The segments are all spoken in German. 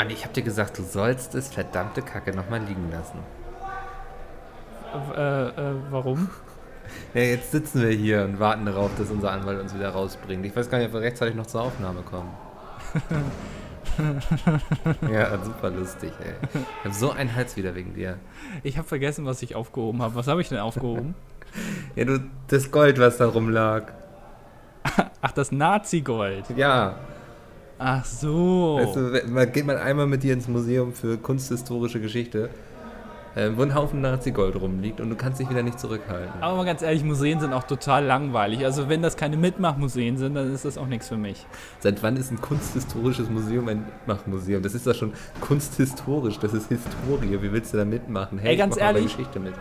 Anni, ich hab dir gesagt, du sollst es verdammte Kacke nochmal liegen lassen. Äh, äh, warum? Ja, jetzt sitzen wir hier und warten darauf, dass unser Anwalt uns wieder rausbringt. Ich weiß gar nicht, ob wir rechtzeitig noch zur Aufnahme kommen. ja, super lustig, ey. Ich hab so einen Hals wieder wegen dir. Ich habe vergessen, was ich aufgehoben habe. Was habe ich denn aufgehoben? Ja, du, das Gold, was da rumlag. Ach, das Nazi-Gold. Ja. Ach so. Weißt du, man geht man einmal mit dir ins Museum für kunsthistorische Geschichte, äh, wo ein Haufen Nazi-Gold rumliegt und du kannst dich wieder nicht zurückhalten. Aber mal ganz ehrlich, Museen sind auch total langweilig. Also wenn das keine Mitmachmuseen sind, dann ist das auch nichts für mich. Seit wann ist ein kunsthistorisches Museum ein Mitmachmuseum? Das ist doch schon kunsthistorisch, das ist Historie. Wie willst du da mitmachen? Hey, Ey, ganz ich mach ehrlich, Geschichte mit.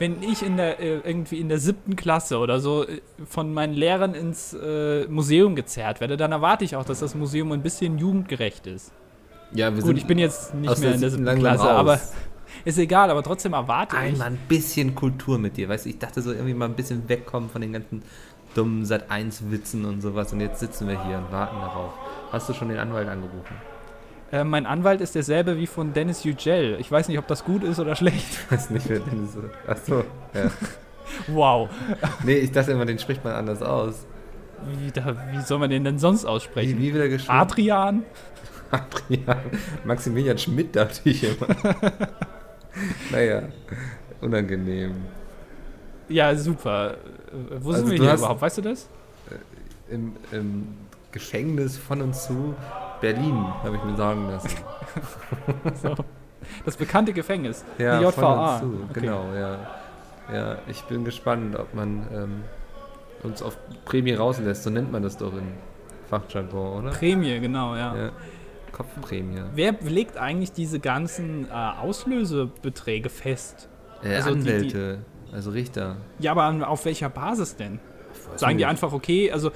Wenn ich in der, äh, irgendwie in der siebten Klasse oder so äh, von meinen Lehrern ins äh, Museum gezerrt werde, dann erwarte ich auch, dass das Museum ein bisschen jugendgerecht ist. Ja, wir Gut, ich bin jetzt nicht mehr in der siebten Klasse, aber raus. ist egal, aber trotzdem erwarte ich. einmal ein bisschen Kultur mit dir. Weißt du, ich dachte so irgendwie mal ein bisschen wegkommen von den ganzen dummen Sat1-Witzen und sowas. Und jetzt sitzen wir hier und warten darauf. Hast du schon den Anwalt angerufen? Äh, mein Anwalt ist derselbe wie von Dennis Yücel. Ich weiß nicht, ob das gut ist oder schlecht. Ich weiß nicht, wer den ist. Achso, ja. Wow. Nee, ich dachte immer, den spricht man anders aus. Wie, da, wie soll man den denn sonst Wie, aussprechen? wie wieder geschrieben? Adrian? Adrian. Maximilian Schmidt dachte ich immer. naja, unangenehm. Ja, super. Äh, Wo Also sind wir hier überhaupt? Weißt du das? Im, Im Gefängnis von und zu Berlin, habe ich mir sagen lassen. So. Das bekannte Gefängnis. Ja, Die JVA. zu, Okay. genau, ja. Ja, ich bin gespannt, ob man ähm, uns auf Prämie rauslässt. So nennt man das doch in Fachjargon, oder? Prämie, genau, ja. Ja. Kopfprämie. Wer legt eigentlich diese ganzen äh, Auslösebeträge fest? Äh, Also die- die- Anwälte, also Richter. Ja, aber auf welcher Basis denn? Sagen die einfach, okay, also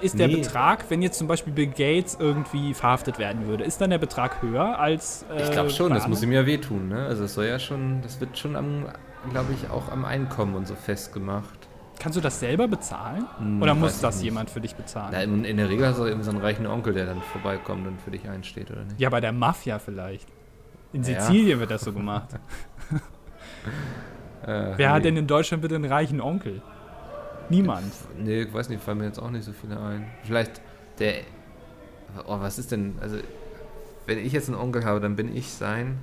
ist der Nee. Betrag, wenn jetzt zum Beispiel Bill Gates irgendwie verhaftet werden würde, ist dann der Betrag höher als. Äh, Ich glaube schon, das muss ihm ja wehtun, ne? Also es soll ja schon, das wird schon am, glaube ich, auch am Einkommen und so festgemacht. Kannst du das selber bezahlen? Hm, Oder muss das nicht. jemand für dich bezahlen? Na, in, in der Regel hast du eben so einen reichen Onkel, der dann vorbeikommt und für dich einsteht, oder nicht? Ja, bei der Mafia vielleicht. In Ja. Sizilien wird das so gemacht. Äh, Wer nee. hat denn in Deutschland bitte einen reichen Onkel? Niemand. Nee, ich weiß nicht, fallen mir jetzt auch nicht so viele ein. Vielleicht der. Oh, was ist denn. Also, wenn ich jetzt einen Onkel habe, dann bin ich sein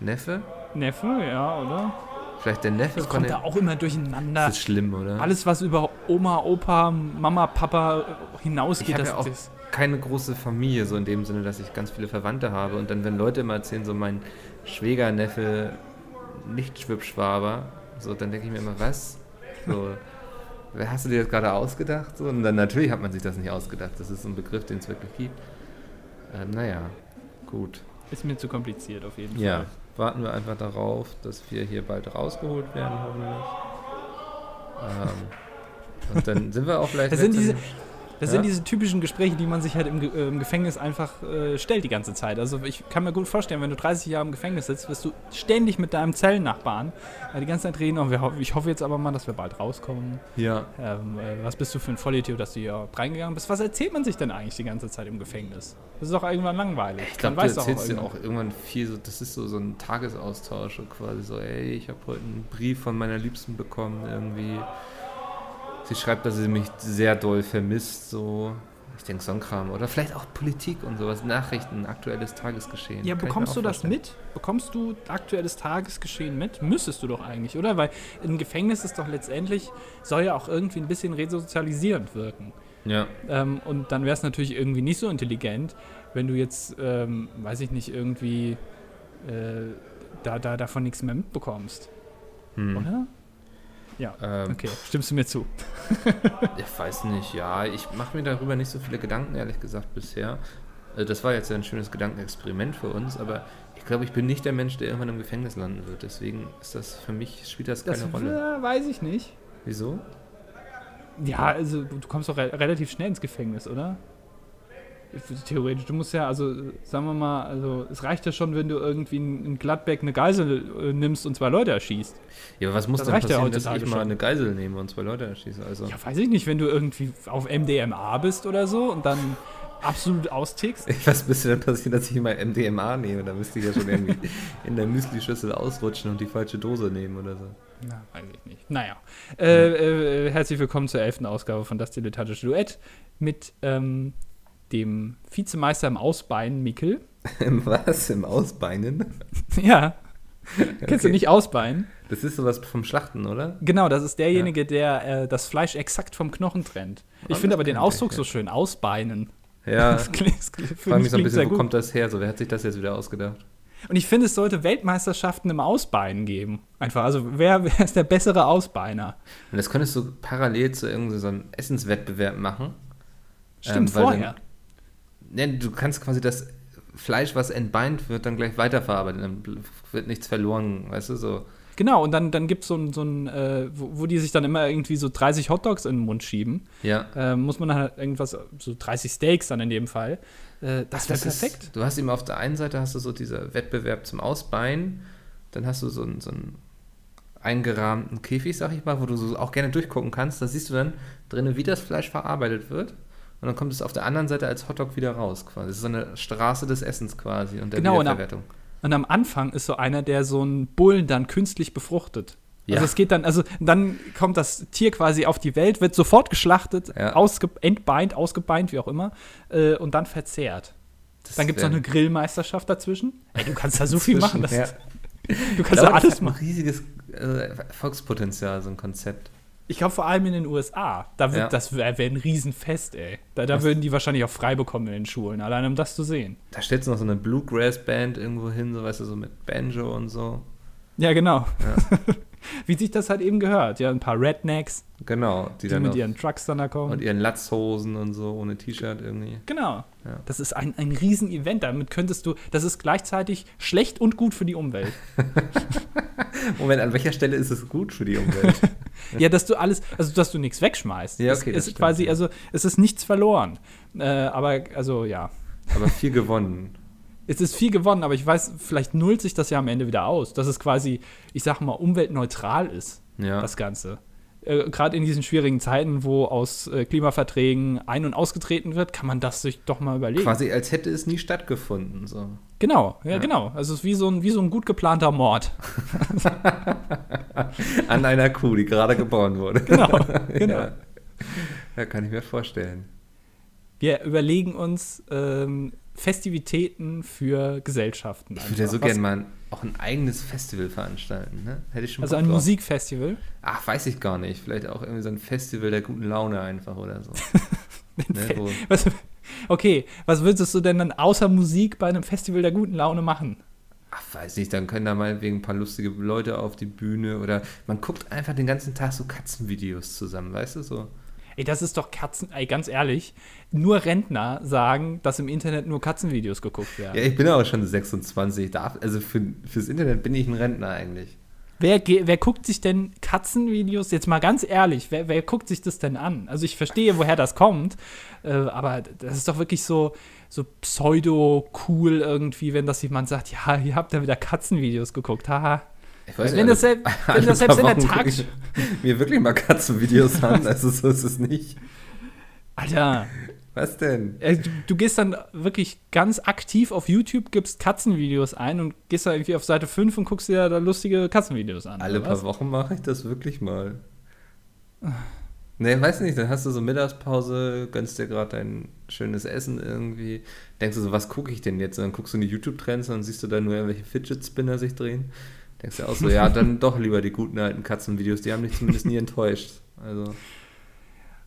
Neffe? Neffe, ja, oder? Vielleicht der Neffe Das von kommt da auch immer durcheinander. Das ist schlimm, oder? Alles, was über Oma, Opa, Mama, Papa hinausgeht, Ich habe das, ja auch das keine große Familie, so in dem Sinne, dass ich ganz viele Verwandte habe. Und dann, wenn Leute immer erzählen, so mein Schwägerneffe, nicht Schwibschwaber, so, dann denke ich mir immer, was? So, wer hast du dir das gerade ausgedacht? Und dann natürlich hat man sich das nicht ausgedacht. Das ist so ein Begriff, den es wirklich gibt. Ähm, naja, gut. ist mir zu kompliziert auf jeden Ja, Fall. warten wir einfach darauf, dass wir hier bald rausgeholt werden, hoffentlich. Ähm, und dann sind wir auch vielleicht. Das sind diese, das Ja? sind diese typischen Gespräche, die man sich halt im, äh, im Gefängnis einfach äh, stellt die ganze Zeit. Also ich kann mir gut vorstellen, wenn du 30 Jahre im Gefängnis sitzt, wirst du ständig mit deinem Zellennachbarn äh, die ganze Zeit reden. Und wir, ich hoffe jetzt aber mal, dass wir bald rauskommen. Ja, Ähm, äh, was bist du für ein Vollidiot, dass du hier reingegangen bist? Was erzählt man sich denn eigentlich die ganze Zeit im Gefängnis? Das ist doch irgendwann langweilig. Ich glaube, du erzählst dir auch irgendwann viel, so, das ist so, so ein Tagesaustausch, so quasi so, ey, ich habe heute einen Brief von meiner Liebsten bekommen, irgendwie. Sie schreibt, dass sie mich sehr doll vermisst, so. Ich denke, so ein Kram. Oder vielleicht auch Politik und sowas, Nachrichten, aktuelles Tagesgeschehen. Ja, Kann bekommst du das mit? Bekommst du aktuelles Tagesgeschehen mit? Müsstest du doch eigentlich, oder? Weil ein Gefängnis ist doch letztendlich, soll ja auch irgendwie ein bisschen resozialisierend wirken. Ja, Ähm, und dann wäre es natürlich irgendwie nicht so intelligent, wenn du jetzt, ähm, weiß ich nicht, irgendwie äh, da, da davon nichts mehr mitbekommst. hm. Oder? Ja, Ähm, okay. Stimmst du mir zu? Ich weiß nicht, ja, ich mache mir darüber nicht so viele Gedanken, ehrlich gesagt, bisher. Äh, Das war jetzt ja ein schönes Gedankenexperiment für uns, aber ich glaube, ich bin nicht der Mensch, der irgendwann im Gefängnis landen wird. Deswegen ist das für mich, spielt das keine Das Rolle. weiß ich nicht. Wieso? Ja, also du kommst doch re relativ schnell ins Gefängnis, oder? Theoretisch, du musst ja, also sagen wir mal, also es reicht ja schon, wenn du irgendwie in Gladbeck eine Geisel äh, nimmst und zwei Leute erschießt. Ja, aber was muss Das denn reicht ja passieren, dass ich mal eine Geisel nehme und zwei Leute erschieße? Also, Ja, weiß ich nicht, wenn du irgendwie auf MDMA bist oder so und dann absolut austickst. Was müsste denn passieren, dass ich immer MDMA nehme? Da müsste ich ja schon irgendwie in der Müsli-Schüssel ausrutschen und die falsche Dose nehmen oder so. Na, weiß ich nicht. Naja. Äh, äh, herzlich willkommen zur elften Ausgabe von Das Dilettantische Duett mit ähm, dem Vizemeister im Ausbeinen, Mikkel. Was? Im Ausbeinen? ja. Kennst du nicht Ausbeinen? Das ist sowas vom Schlachten, oder? Genau, das ist derjenige, der äh, das Fleisch exakt vom Knochen trennt. Ich finde aber den Ausdruck ja. so schön, Ausbeinen. Ja. Das klingt, das klingt, Ich frage mich so ein bisschen, wo kommt das her? So, wer hat sich das jetzt wieder ausgedacht? Und ich finde, es sollte Weltmeisterschaften im Ausbeinen geben. Einfach, also wer, wer ist der bessere Ausbeiner? Und das könntest du parallel zu irgendeinem so einem Essenswettbewerb machen. Stimmt, Ähm, vorher. Ne, du kannst quasi das Fleisch, was entbeint wird, dann gleich weiterverarbeiten. Dann wird nichts verloren, weißt du, so. Genau, und dann, dann gibt es so ein, so ein äh, wo, wo die sich dann immer irgendwie so 30 Hotdogs in den Mund schieben. Ja. Äh, muss man dann halt irgendwas, so 30 Steaks dann in dem Fall. Äh, das wäre Das ist- perfekt. Du hast eben auf der einen Seite hast du so dieser Wettbewerb zum Ausbeinen, dann hast du so einen, so einen eingerahmten Käfig, sag ich mal, wo du so auch gerne durchgucken kannst. Da siehst du dann drinnen, wie das Fleisch verarbeitet wird. Und dann kommt es auf der anderen Seite als Hotdog wieder raus, quasi. Das ist so eine Straße des Essens quasi und der Genau, und am- Wiederverwertung. Und am Anfang ist so einer, der so einen Bullen dann künstlich befruchtet. Ja. Also es geht dann, also dann kommt das Tier quasi auf die Welt, wird sofort geschlachtet, Ja. ausge entbeint, ausgebeint, wie auch immer, äh, und dann verzehrt. Das Dann gibt es noch eine Grillmeisterschaft dazwischen. Ey, du kannst da so viel machen. Das Ja. ist, du kannst glaube, da das alles hat ein machen. riesiges äh, Erfolgspotenzial, so ein Konzept. Ich glaube vor allem in den USA. Da wird, Ja. Das wäre wär ein Riesenfest, ey. Da, da würden die wahrscheinlich auch frei bekommen in den Schulen, allein um das zu sehen. Da stellst du noch so eine Bluegrass-Band irgendwo hin, so weißt du, so mit Banjo und so. Ja, genau. Ja. Wie sich das halt eben gehört. Ja, ein paar Rednecks, Genau, die, die, dann mit ihren Trucks dann da kommen. und ihren Latzhosen und so, ohne T-Shirt irgendwie. Genau. Ja. Das ist ein, ein Riesen-Event. Damit könntest du, das ist gleichzeitig schlecht und gut für die Umwelt. Moment, an welcher Stelle ist es gut für die Umwelt? ja, dass du alles, also dass du nichts wegschmeißt. Ja, Es okay, das ist stimmt, quasi, also es ist nichts verloren. Äh, aber, also ja. Aber viel gewonnen. Es ist viel gewonnen, aber ich weiß, vielleicht nullt sich das ja am Ende wieder aus, dass es quasi, ich sag mal, umweltneutral ist, Ja. das Ganze. Äh, Gerade in diesen schwierigen Zeiten, wo aus äh, Klimaverträgen ein- und ausgetreten wird, kann man das sich doch mal überlegen. Quasi als hätte es nie stattgefunden. So. Genau, ja, Ja. genau. Also es ist wie so ein, wie so ein gut geplanter Mord. An einer Kuh, die gerade geboren wurde. Genau, genau. Ja. ja, kann ich mir vorstellen. Wir überlegen uns ähm, Festivitäten für Gesellschaften. Ich würde ja so gerne mal auch ein eigenes Festival veranstalten. Ne? Hätte ich schon Also ein drauf. Musikfestival. Ach, weiß ich gar nicht. Vielleicht auch irgendwie so ein Festival der guten Laune einfach oder so. ne, Was, okay, was würdest du denn dann außer Musik bei einem Festival der guten Laune machen? ach, weiß nicht, dann können da mal wegen ein paar lustige Leute auf die Bühne oder man guckt einfach den ganzen Tag so Katzenvideos zusammen, weißt du so? Ey, das ist doch Katzen, ey, ganz ehrlich, nur Rentner sagen, dass im Internet nur Katzenvideos geguckt werden. Ja, ich bin aber schon 26. Darf, also für, fürs Internet bin ich ein Rentner eigentlich. Wer, wer guckt sich denn Katzenvideos, jetzt mal ganz ehrlich, wer, wer guckt sich das denn an? Also ich verstehe, woher das kommt, äh, aber das ist doch wirklich so, so pseudo-cool irgendwie, wenn das jemand sagt, ja, ihr habt ja wieder Katzenvideos geguckt, haha. Ich weiß Wenn nicht, das, selbst, wenn das selbst in der Tag... mir wirklich mal Katzenvideos an, also so ist es nicht. Alter, Was denn? äh, du, du gehst dann wirklich ganz aktiv auf YouTube, gibst Katzenvideos ein und gehst da irgendwie auf Seite 5 und guckst dir da lustige Katzenvideos an. Alle was? paar Wochen mache ich das wirklich mal. Nee, weiß nicht, dann hast du so Mittagspause, gönnst dir gerade dein schönes Essen irgendwie, denkst du so, was gucke ich denn jetzt? Und dann guckst du in die YouTube-Trends und dann siehst du da nur irgendwelche Fidget-Spinner sich drehen. Denkst du auch so, ja, dann doch lieber die guten alten Katzenvideos, die haben dich zumindest nie enttäuscht. Also,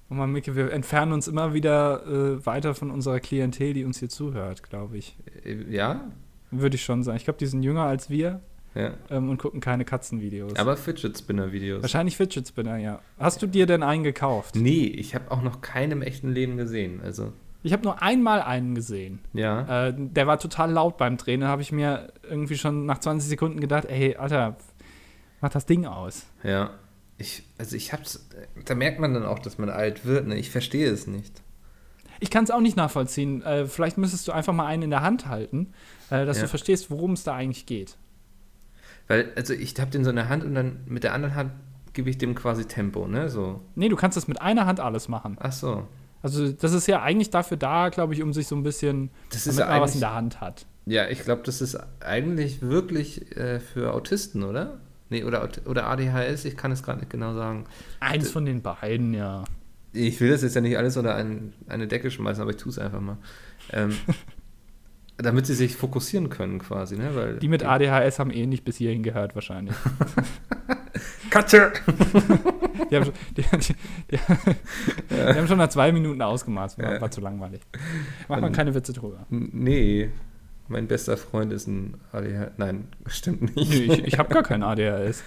Und mal, Micke, wir entfernen uns immer wieder äh, weiter von unserer Klientel, die uns hier zuhört, glaube ich. äh, ja, Würde ich schon sagen. Ich glaube, die sind jünger als wir ja. ähm, und gucken keine Katzenvideos. Aber Fidget-Spinner-Videos. Wahrscheinlich Fidget Spinner, ja. Hast du dir denn einen gekauft? Nee, ich habe auch noch keinen im echten Leben gesehen. Also, Ich habe nur einmal einen gesehen. ja. Äh, der war total laut beim Drehen. Da habe ich mir irgendwie schon nach 20 Sekunden gedacht, ey, Alter, mach das Ding aus. Ja. Ich, also ich hab's, da merkt man dann auch, dass man alt wird, ne? Ich verstehe es nicht. Ich kann es auch nicht nachvollziehen. Äh, vielleicht müsstest du einfach mal einen in der Hand halten, äh, dass Ja. du verstehst, worum es da eigentlich geht. Weil, also ich habe den so in der Hand und dann mit der anderen Hand gebe ich dem quasi Tempo, ne? So. Nee, du kannst das mit einer Hand alles machen. Ach so. Also das ist ja eigentlich dafür da, glaube ich, um sich so ein bisschen, Das ist damit ja man was in der Hand hat. Ja, ich glaube, das ist eigentlich wirklich äh, für Autisten, oder? Nee, oder, oder ADHS, ich kann es gerade nicht genau sagen. Eins von den beiden, ja. Ich will das jetzt ja nicht alles unter ein, eine Decke schmeißen, aber ich tue es einfach mal. Ähm, damit sie sich fokussieren können quasi, ne? Weil Die mit ADHS haben eh nicht bis hierhin gehört wahrscheinlich. Katze! Die haben schon, die, die, die, die haben schon nach zwei Minuten ausgemacht. War, Ja. war zu langweilig. Macht man keine Witze drüber. Nee, mein bester Freund ist ein ADHS. Nein, stimmt nicht. Nö, ich, ich habe gar kein ADHS.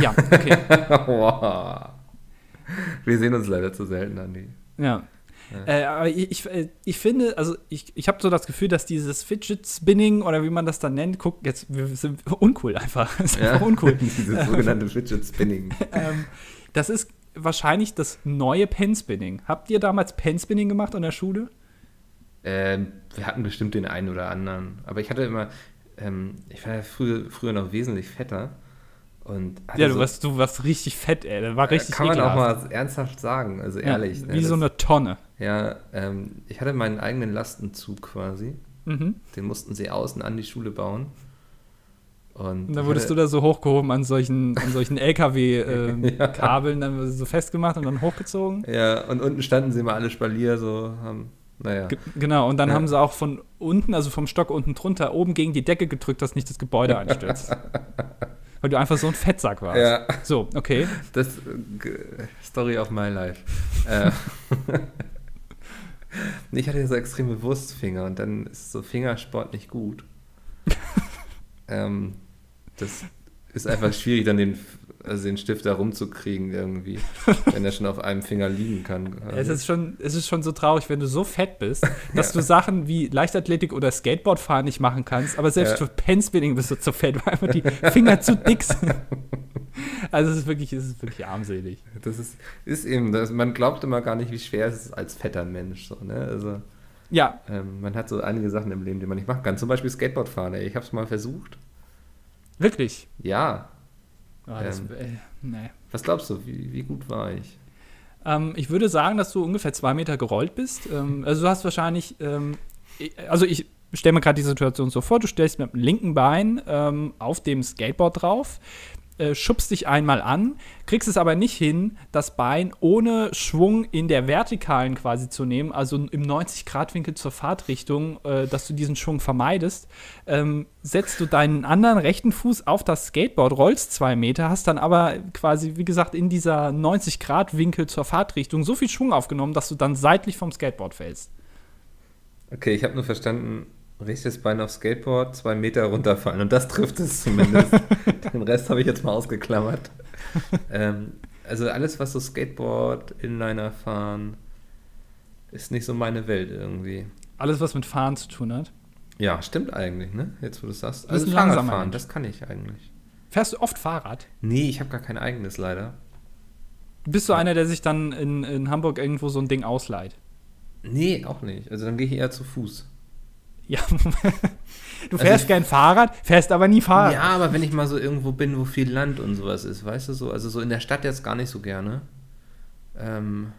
Ja, okay. wow. Wir sehen uns leider zu selten, Andi. Ja. Ja. Äh, aber ich, ich, äh, ich finde, also ich, ich habe so das Gefühl, dass dieses Fidget Spinning oder wie man das dann nennt, guck, jetzt wir sind uncool einfach. Das ist einfach uncool. Dieses sogenannte Fidget Spinning. ähm, das ist wahrscheinlich das neue Pen Spinning. Habt ihr damals Pen Spinning gemacht an der Schule? Ähm, wir hatten bestimmt den einen oder anderen. Aber ich hatte immer, ähm, ich war ja früher, früher noch wesentlich fetter. Und Ja, du so- warst, du warst richtig fett, ey. Das war äh, richtig Kann man auch mal ernsthaft sagen, also Ja, ehrlich. ne, Wie so das- eine Tonne. Ja, ähm, ich hatte meinen eigenen Lastenzug quasi. Mhm. Den mussten sie außen an die Schule bauen. Und Und dann wurdest du hatte- da so hochgehoben an solchen, an solchen LKW-Kabeln, dann wurde so festgemacht und dann hochgezogen. Ja, und unten standen sie immer alle Spalier, so haben, naja. Ge genau, und dann Ja. haben sie auch von unten, also vom Stock unten drunter, oben gegen die Decke gedrückt, dass nicht das Gebäude einstürzt. Weil du einfach so ein Fettsack warst. Ja, So, okay. das äh, Story of my life. äh, ich hatte so extreme Wurstfinger und dann ist so Fingersport nicht gut. ähm, das ist einfach schwierig, dann den, also den Stift da rumzukriegen irgendwie, wenn er schon auf einem Finger liegen kann. Es ist, schon, es ist schon so traurig, wenn du so fett bist, dass du Sachen wie Leichtathletik oder Skateboardfahren nicht machen kannst, aber selbst Ja. für Penspinning bist du zu fett, weil einfach die Finger zu dick sind. Also es ist wirklich, es ist wirklich armselig. Das ist, ist eben, das, man glaubt immer gar nicht, wie schwer es ist als fetter Mensch. So, ne? Also Ja, ähm, man hat so einige Sachen im Leben, die man nicht machen kann. Zum Beispiel Skateboard fahren. Ey. Ich habe es mal versucht. wirklich. Ja. Oh, das, Ähm. äh, nee. Was glaubst du, wie, wie gut war ich? Ähm, ich würde sagen, dass du ungefähr zwei Meter gerollt bist. Ähm, also du hast wahrscheinlich, ähm, ich- also ich stelle mir gerade die Situation so vor, du stellst mit dem linken Bein ähm, auf dem Skateboard drauf, äh, schubst dich einmal an, kriegst es aber nicht hin, das Bein ohne Schwung in der Vertikalen quasi zu nehmen, also im 90-Grad-Winkel zur Fahrtrichtung, äh, dass du diesen Schwung vermeidest, ähm, setzt du deinen anderen rechten Fuß auf das Skateboard, rollst zwei Meter, hast dann aber quasi, wie gesagt, in dieser 90-Grad-Winkel zur Fahrtrichtung so viel Schwung aufgenommen, dass du dann seitlich vom Skateboard fällst. Okay, ich habe nur verstanden, rechtes Bein auf Skateboard, zwei Meter runterfallen. Und das trifft es zumindest. Den Rest habe ich jetzt mal ausgeklammert. ähm, also alles, was so Skateboard, Inliner fahren, ist nicht so meine Welt irgendwie. Alles, was mit Fahren zu tun hat. Ja, stimmt eigentlich, ne? Jetzt, wo du es sagst. Du Also Fahrradfahren, das kann ich eigentlich. Fährst du oft Fahrrad? Nee, ich habe gar kein eigenes leider. Bist du einer, der sich dann in, in Hamburg irgendwo so ein Ding ausleiht? Nee, auch nicht. Also dann gehe ich eher zu Fuß. Ja. du Also fährst ich- gern Fahrrad, fährst aber nie Fahrrad. Ja, aber wenn ich mal so irgendwo bin, wo viel Land und sowas ist, weißt du so, also so in der Stadt jetzt gar nicht so gerne. Ähm,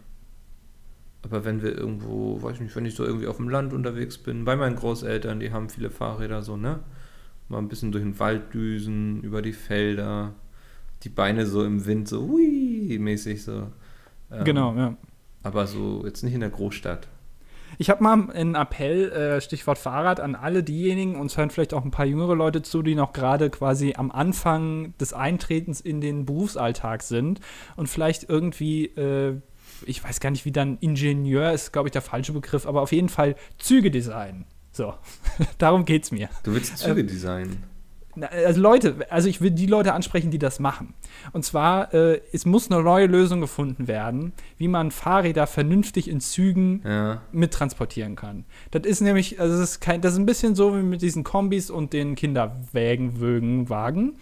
aber wenn wir irgendwo, weiß ich nicht, wenn ich so irgendwie auf dem Land unterwegs bin, bei meinen Großeltern, die haben viele Fahrräder so, ne? Mal ein bisschen durch den Wald düsen, über die Felder, die Beine so im Wind so hui mäßig so. Ähm, Genau, ja. Aber so jetzt nicht in der Großstadt. Ich habe mal einen Appell, äh, Stichwort Fahrrad, an alle diejenigen, uns hören vielleicht auch ein paar jüngere Leute zu, die noch gerade quasi am Anfang des Eintretens in den Berufsalltag sind und vielleicht irgendwie, äh, ich weiß gar nicht, wie dann Ingenieur ist, glaube ich, der falsche Begriff, aber auf jeden Fall Züge designen. So, darum geht's mir. Du willst Züge designen. Also Leute, also ich will die Leute ansprechen, die das machen. Und zwar, äh, es muss eine neue Lösung gefunden werden, wie man Fahrräder vernünftig in Zügen Ja. mittransportieren kann. Das ist nämlich, also das ist, kein, das ist ein bisschen so wie mit diesen Kombis und den Kinderwägen, Wögen, Wagen.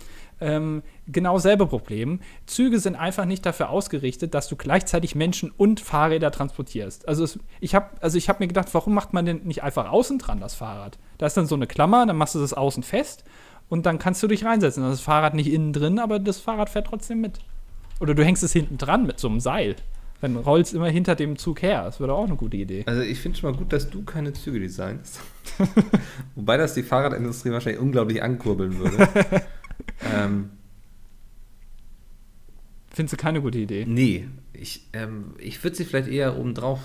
Ähm, genau selbe Problem. Züge sind einfach nicht dafür ausgerichtet, dass du gleichzeitig Menschen und Fahrräder transportierst. Also es, ich habe also ich hab mir gedacht, warum macht man denn nicht einfach außen dran das Fahrrad? Da ist dann so eine Klammer, dann machst du das außen fest und dann kannst du dich reinsetzen. Ist das Fahrrad nicht innen drin, aber das Fahrrad fährt trotzdem mit. Oder du hängst es hinten dran mit so einem Seil. Dann rollst immer hinter dem Zug her. Das wäre auch eine gute Idee. Also ich finde schon mal gut, dass du keine Züge designst. Wobei das die Fahrradindustrie wahrscheinlich unglaublich ankurbeln würde. ähm, Findest du keine gute Idee? nee, ich, ähm, ich würde sie vielleicht eher oben drauf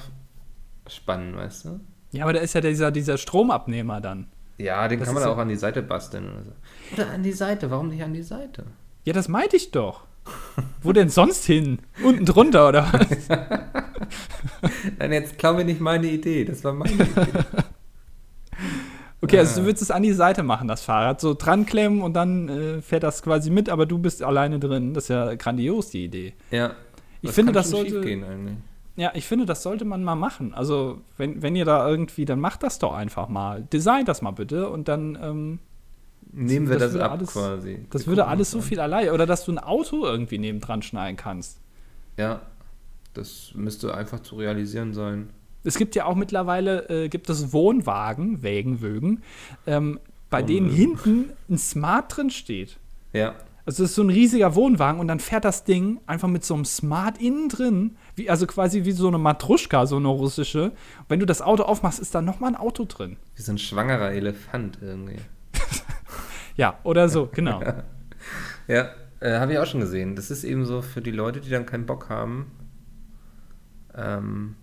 spannen, weißt du? Ja, aber da ist ja dieser, dieser Stromabnehmer dann. Ja, den Das kann man auch an die Seite basteln oder so. Oder an die Seite, warum nicht an die Seite? Ja, das meinte ich doch. Wo denn sonst hin? Unten drunter, oder was? Nein, jetzt klau mir nicht meine Idee, das war meine Idee. Okay, also Ah. du würdest es an die Seite machen, das Fahrrad. So dran klemmen und dann äh, fährt das quasi mit, aber du bist alleine drin. Das ist ja grandios, die Idee. Ja. Ich finde, kann das schon sollte- eigentlich. Ja, ich finde, das sollte man mal machen. Also, wenn, wenn ihr da irgendwie, dann macht das doch einfach mal. Design das mal bitte und dann, ähm, Nehmen wir das das, ab alles- quasi. das Wir würde alles so viel allein. Oder dass du ein Auto irgendwie nebendran schneiden kannst. Ja, das müsste einfach zu realisieren sein. Es gibt ja auch mittlerweile, äh, gibt es Wohnwagen, Wägen, Wögen, ähm, bei denen Wohnwögen. hinten ein Smart drin steht. Ja. Also das ist so ein riesiger Wohnwagen und dann fährt das Ding einfach mit so einem Smart innen drin, wie, also quasi wie so eine Matruschka, so eine russische. Und wenn du das Auto aufmachst, ist da nochmal ein Auto drin. Wie so ein schwangerer Elefant irgendwie. Ja, oder so, genau. Ja, äh, habe ich auch schon gesehen. Das ist eben so für die Leute, die dann keinen Bock haben, ähm,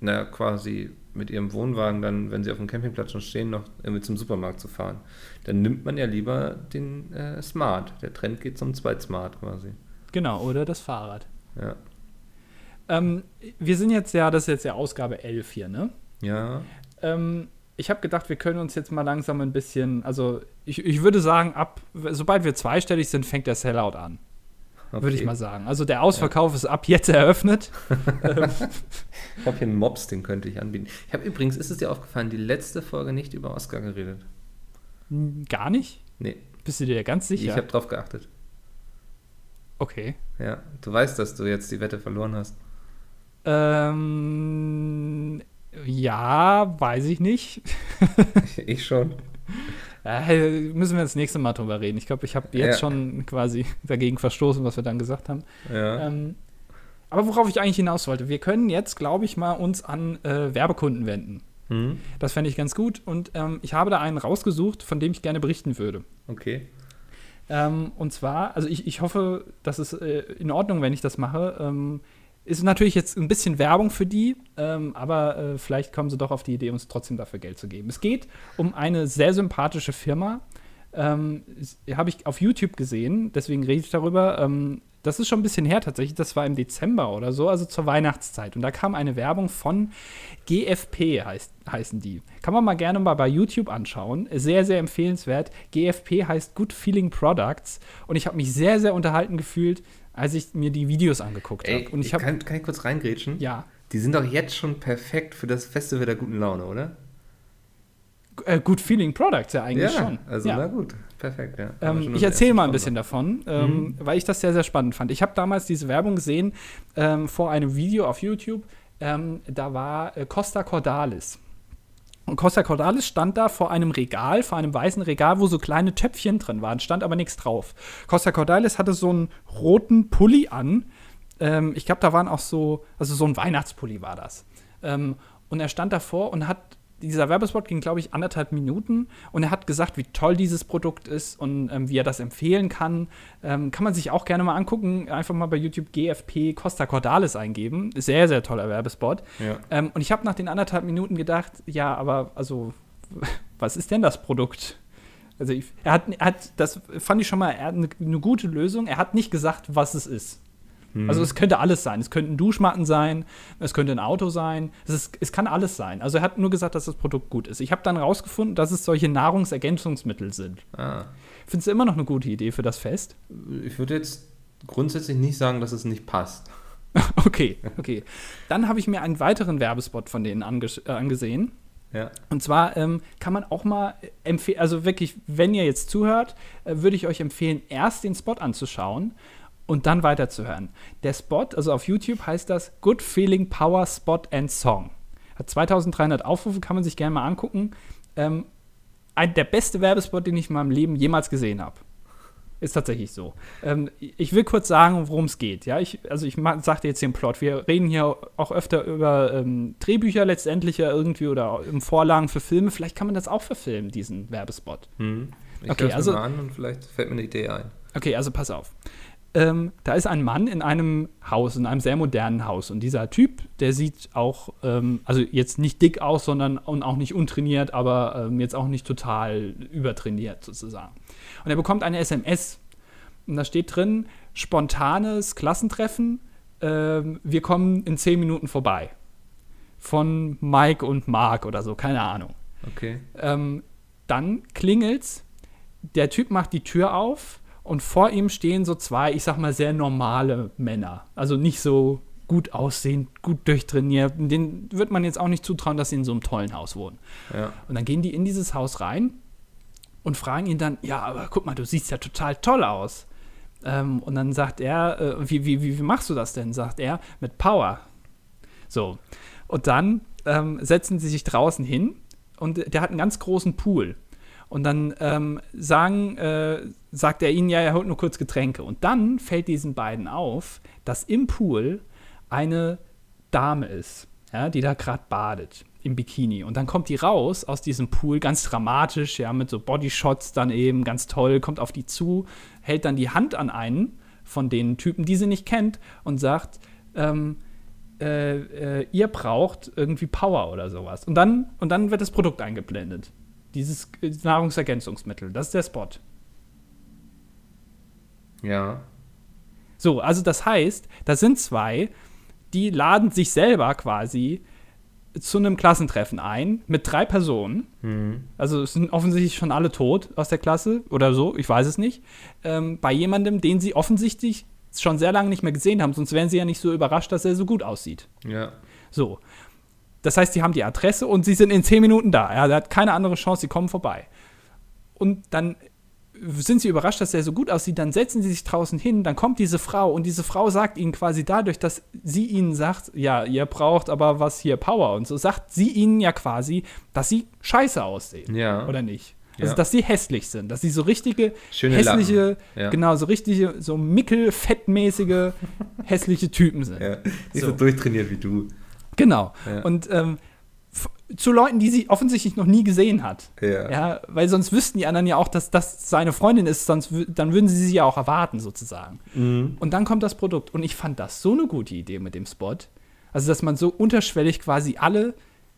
na, quasi mit ihrem Wohnwagen dann, wenn sie auf dem Campingplatz schon stehen, noch irgendwie zum Supermarkt zu fahren. Dann nimmt man ja lieber den äh, Smart. Der Trend geht zum Zweitsmart quasi. genau, oder das Fahrrad. Ja. Ähm, wir sind jetzt ja, das ist jetzt ja Ausgabe 11 hier, ne? Ja. Ähm, ich habe gedacht, wir können uns jetzt mal langsam ein bisschen, also ich, ich würde sagen, ab, sobald wir zweistellig sind, fängt der Sellout an. Würde ich okay. mal sagen. Also der Ausverkauf ist ab jetzt eröffnet. Ich habe hier einen Mops, den könnte ich anbieten. Ich habe übrigens, ist es dir aufgefallen, die letzte Folge nicht über Oscar geredet? gar nicht? Nee, Bist du dir ganz ich sicher? habe drauf geachtet. okay. Ja, du weißt, dass du jetzt die Wette verloren hast. Ähm, ja, weiß ich nicht. Ich schon. Äh, müssen wir das nächste Mal drüber reden. Ich glaube, ich habe jetzt Ja. schon quasi dagegen verstoßen, was wir dann gesagt haben. Ja. Ähm, aber worauf ich eigentlich hinaus wollte, wir können jetzt, glaube ich, mal uns an äh, Werbekunden wenden. Hm? Das fände ich ganz gut. Und ähm, ich habe da einen rausgesucht, von dem ich gerne berichten würde. Okay. Ähm, und zwar, also ich, ich hoffe, das ist äh, in Ordnung, wenn ich das mache. Ähm, ist natürlich jetzt ein bisschen Werbung für die, ähm, aber äh, vielleicht kommen sie doch auf die Idee, uns trotzdem dafür Geld zu geben. Es geht um eine sehr sympathische Firma. Ähm, Habe ich auf YouTube gesehen, deswegen rede ich darüber. Ähm, das ist schon ein bisschen her tatsächlich, das war im Dezember oder so, also zur Weihnachtszeit. Und da kam eine Werbung von GFP, heißt, heißen die. Kann man mal gerne mal bei YouTube anschauen. Sehr, sehr empfehlenswert. GFP heißt Good Feeling Products. Und ich habe mich sehr, sehr unterhalten gefühlt, als ich mir die Videos angeguckt habe. Und ich kann, kann ich kurz reingrätschen? ja, Die sind doch jetzt schon perfekt für das Festival der guten Laune, oder? äh, Good Feeling Products ja eigentlich ja, schon. also ja. na gut. Perfekt, ja. Ähm, ich erzähle mal ein bisschen davon, ähm, weil ich das sehr, sehr spannend fand. Ich habe damals diese Werbung gesehen ähm, vor einem Video auf YouTube. Ähm, da war äh, Costa Cordalis. Und Costa Cordalis stand da vor einem Regal, vor einem weißen Regal, wo so kleine Töpfchen drin waren, stand aber nichts drauf. Costa Cordalis hatte so einen roten Pulli an. Ähm, ich glaube, da waren auch so, also so ein Weihnachtspulli war das. Ähm, und er stand davor und hat, dieser Werbespot ging, glaube ich, anderthalb Minuten und er hat gesagt, wie toll dieses Produkt ist und ähm, wie er das empfehlen kann. Ähm, kann man sich auch gerne mal angucken. Einfach mal bei YouTube GFP Costa Cordalis eingeben. Sehr, sehr toller Werbespot. Ja. Ähm, und ich habe nach den anderthalb Minuten gedacht, ja, aber also, was ist denn das Produkt? Also ich, er, hat, er hat, das fand ich schon mal, eine, eine gute Lösung. Er hat nicht gesagt, was es ist. Hm. Also es könnte alles sein. Es könnten Duschmatten sein, es könnte ein Auto sein. Es, ist, es kann alles sein. Also er hat nur gesagt, dass das Produkt gut ist. Ich habe dann rausgefunden, dass es solche Nahrungsergänzungsmittel sind. Ah. Findest du immer noch eine gute Idee für das Fest? Ich würde jetzt grundsätzlich nicht sagen, dass es nicht passt. Okay, okay. Dann habe ich mir einen weiteren Werbespot von denen ange äh, angesehen. Ja. Und zwar ähm, kann man auch mal empfehlen, also wirklich, wenn ihr jetzt zuhört, äh, würde ich euch empfehlen, erst den Spot anzuschauen und dann weiterzuhören. Der Spot, also auf YouTube heißt das Good Feeling Power Spot and Song. Hat 2300 Aufrufe, kann man sich gerne mal angucken. Ähm, ein, der beste Werbespot, den ich in meinem Leben jemals gesehen habe. Ist tatsächlich so. Ähm, ich will kurz sagen, worum es geht. Ja, ich, also ich sagte jetzt den Plot. Wir reden hier auch öfter über ähm, Drehbücher letztendlich ja irgendwie oder im Vorlagen für Filme. Vielleicht kann man das auch verfilmen, diesen Werbespot. Hm. Ich Okay, also- mal an und vielleicht fällt mir eine Idee ein. Okay, also pass auf. Ähm, da ist ein Mann in einem Haus, in einem sehr modernen Haus. Und dieser Typ, der sieht auch, ähm, also jetzt nicht dick aus, sondern und auch nicht untrainiert, aber ähm, jetzt auch nicht total übertrainiert sozusagen. Und er bekommt eine SMS. Und da steht drin, spontanes Klassentreffen, ähm, wir kommen in zehn Minuten vorbei. Von Mike und Mark oder so, keine Ahnung. Okay. Ähm, dann klingelt's, der Typ macht die Tür auf und vor ihm stehen so zwei, ich sag mal, sehr normale Männer. Also nicht so gut aussehend, gut durchtrainiert. Den wird man jetzt auch nicht zutrauen, dass sie in so einem tollen Haus wohnen. Ja. Und dann gehen die in dieses Haus rein und fragen ihn dann, ja, aber guck mal, du siehst ja total toll aus. Ähm, und dann sagt er, äh, wie, wie, wie, wie machst du das denn? Sagt er, mit Power. So. Und dann ähm, setzen sie sich draußen hin und der hat einen ganz großen Pool. Und dann ähm, sagen, äh, sagt er ihnen, ja, er holt nur kurz Getränke. Und dann fällt diesen beiden auf, dass im Pool eine Dame ist, ja, die da gerade badet im Bikini. Und dann kommt die raus aus diesem Pool, ganz dramatisch, ja, mit so Bodyshots dann eben, ganz toll, kommt auf die zu, hält dann die Hand an einen von den Typen, die sie nicht kennt, und sagt, ähm, äh, äh, ihr braucht irgendwie Power oder sowas. Und dann, und dann wird das Produkt eingeblendet. Dieses Nahrungsergänzungsmittel. Das ist der Spot. Ja. So, also das heißt, da sind zwei, die laden sich selber quasi zu einem Klassentreffen ein mit drei Personen. Hm. Also es sind offensichtlich schon alle tot aus der Klasse oder so, ich weiß es nicht. Ähm, bei jemandem, den sie offensichtlich schon sehr lange nicht mehr gesehen haben, sonst wären sie ja nicht so überrascht, dass er so gut aussieht. Ja. So. Das heißt, sie haben die Adresse und sie sind in zehn Minuten da. Er hat keine andere Chance, sie kommen vorbei. Und dann sind sie überrascht, dass er so gut aussieht, dann setzen sie sich draußen hin, dann kommt diese Frau und diese Frau sagt ihnen quasi dadurch, dass sie ihnen sagt, ja, ihr braucht aber was hier Power und so, sagt sie ihnen ja quasi, dass sie scheiße aussehen. Ja. Oder nicht? Also, Ja. dass sie hässlich sind, dass sie so richtige Schöne hässliche. Ja. genau, so richtige, so mickelfettmäßige, hässliche Typen sind. Ja. Nicht So. so durchtrainiert wie du. Genau. Ja. Und ähm, zu Leuten, die sie offensichtlich noch nie gesehen hat. Ja. Ja, weil sonst wüssten die anderen ja auch, dass das seine Freundin ist, sonst dann würden sie sie ja auch erwarten, sozusagen. Mhm. Und dann kommt das Produkt. Und ich fand das so eine gute Idee mit dem Spot. Also, dass man so unterschwellig quasi alle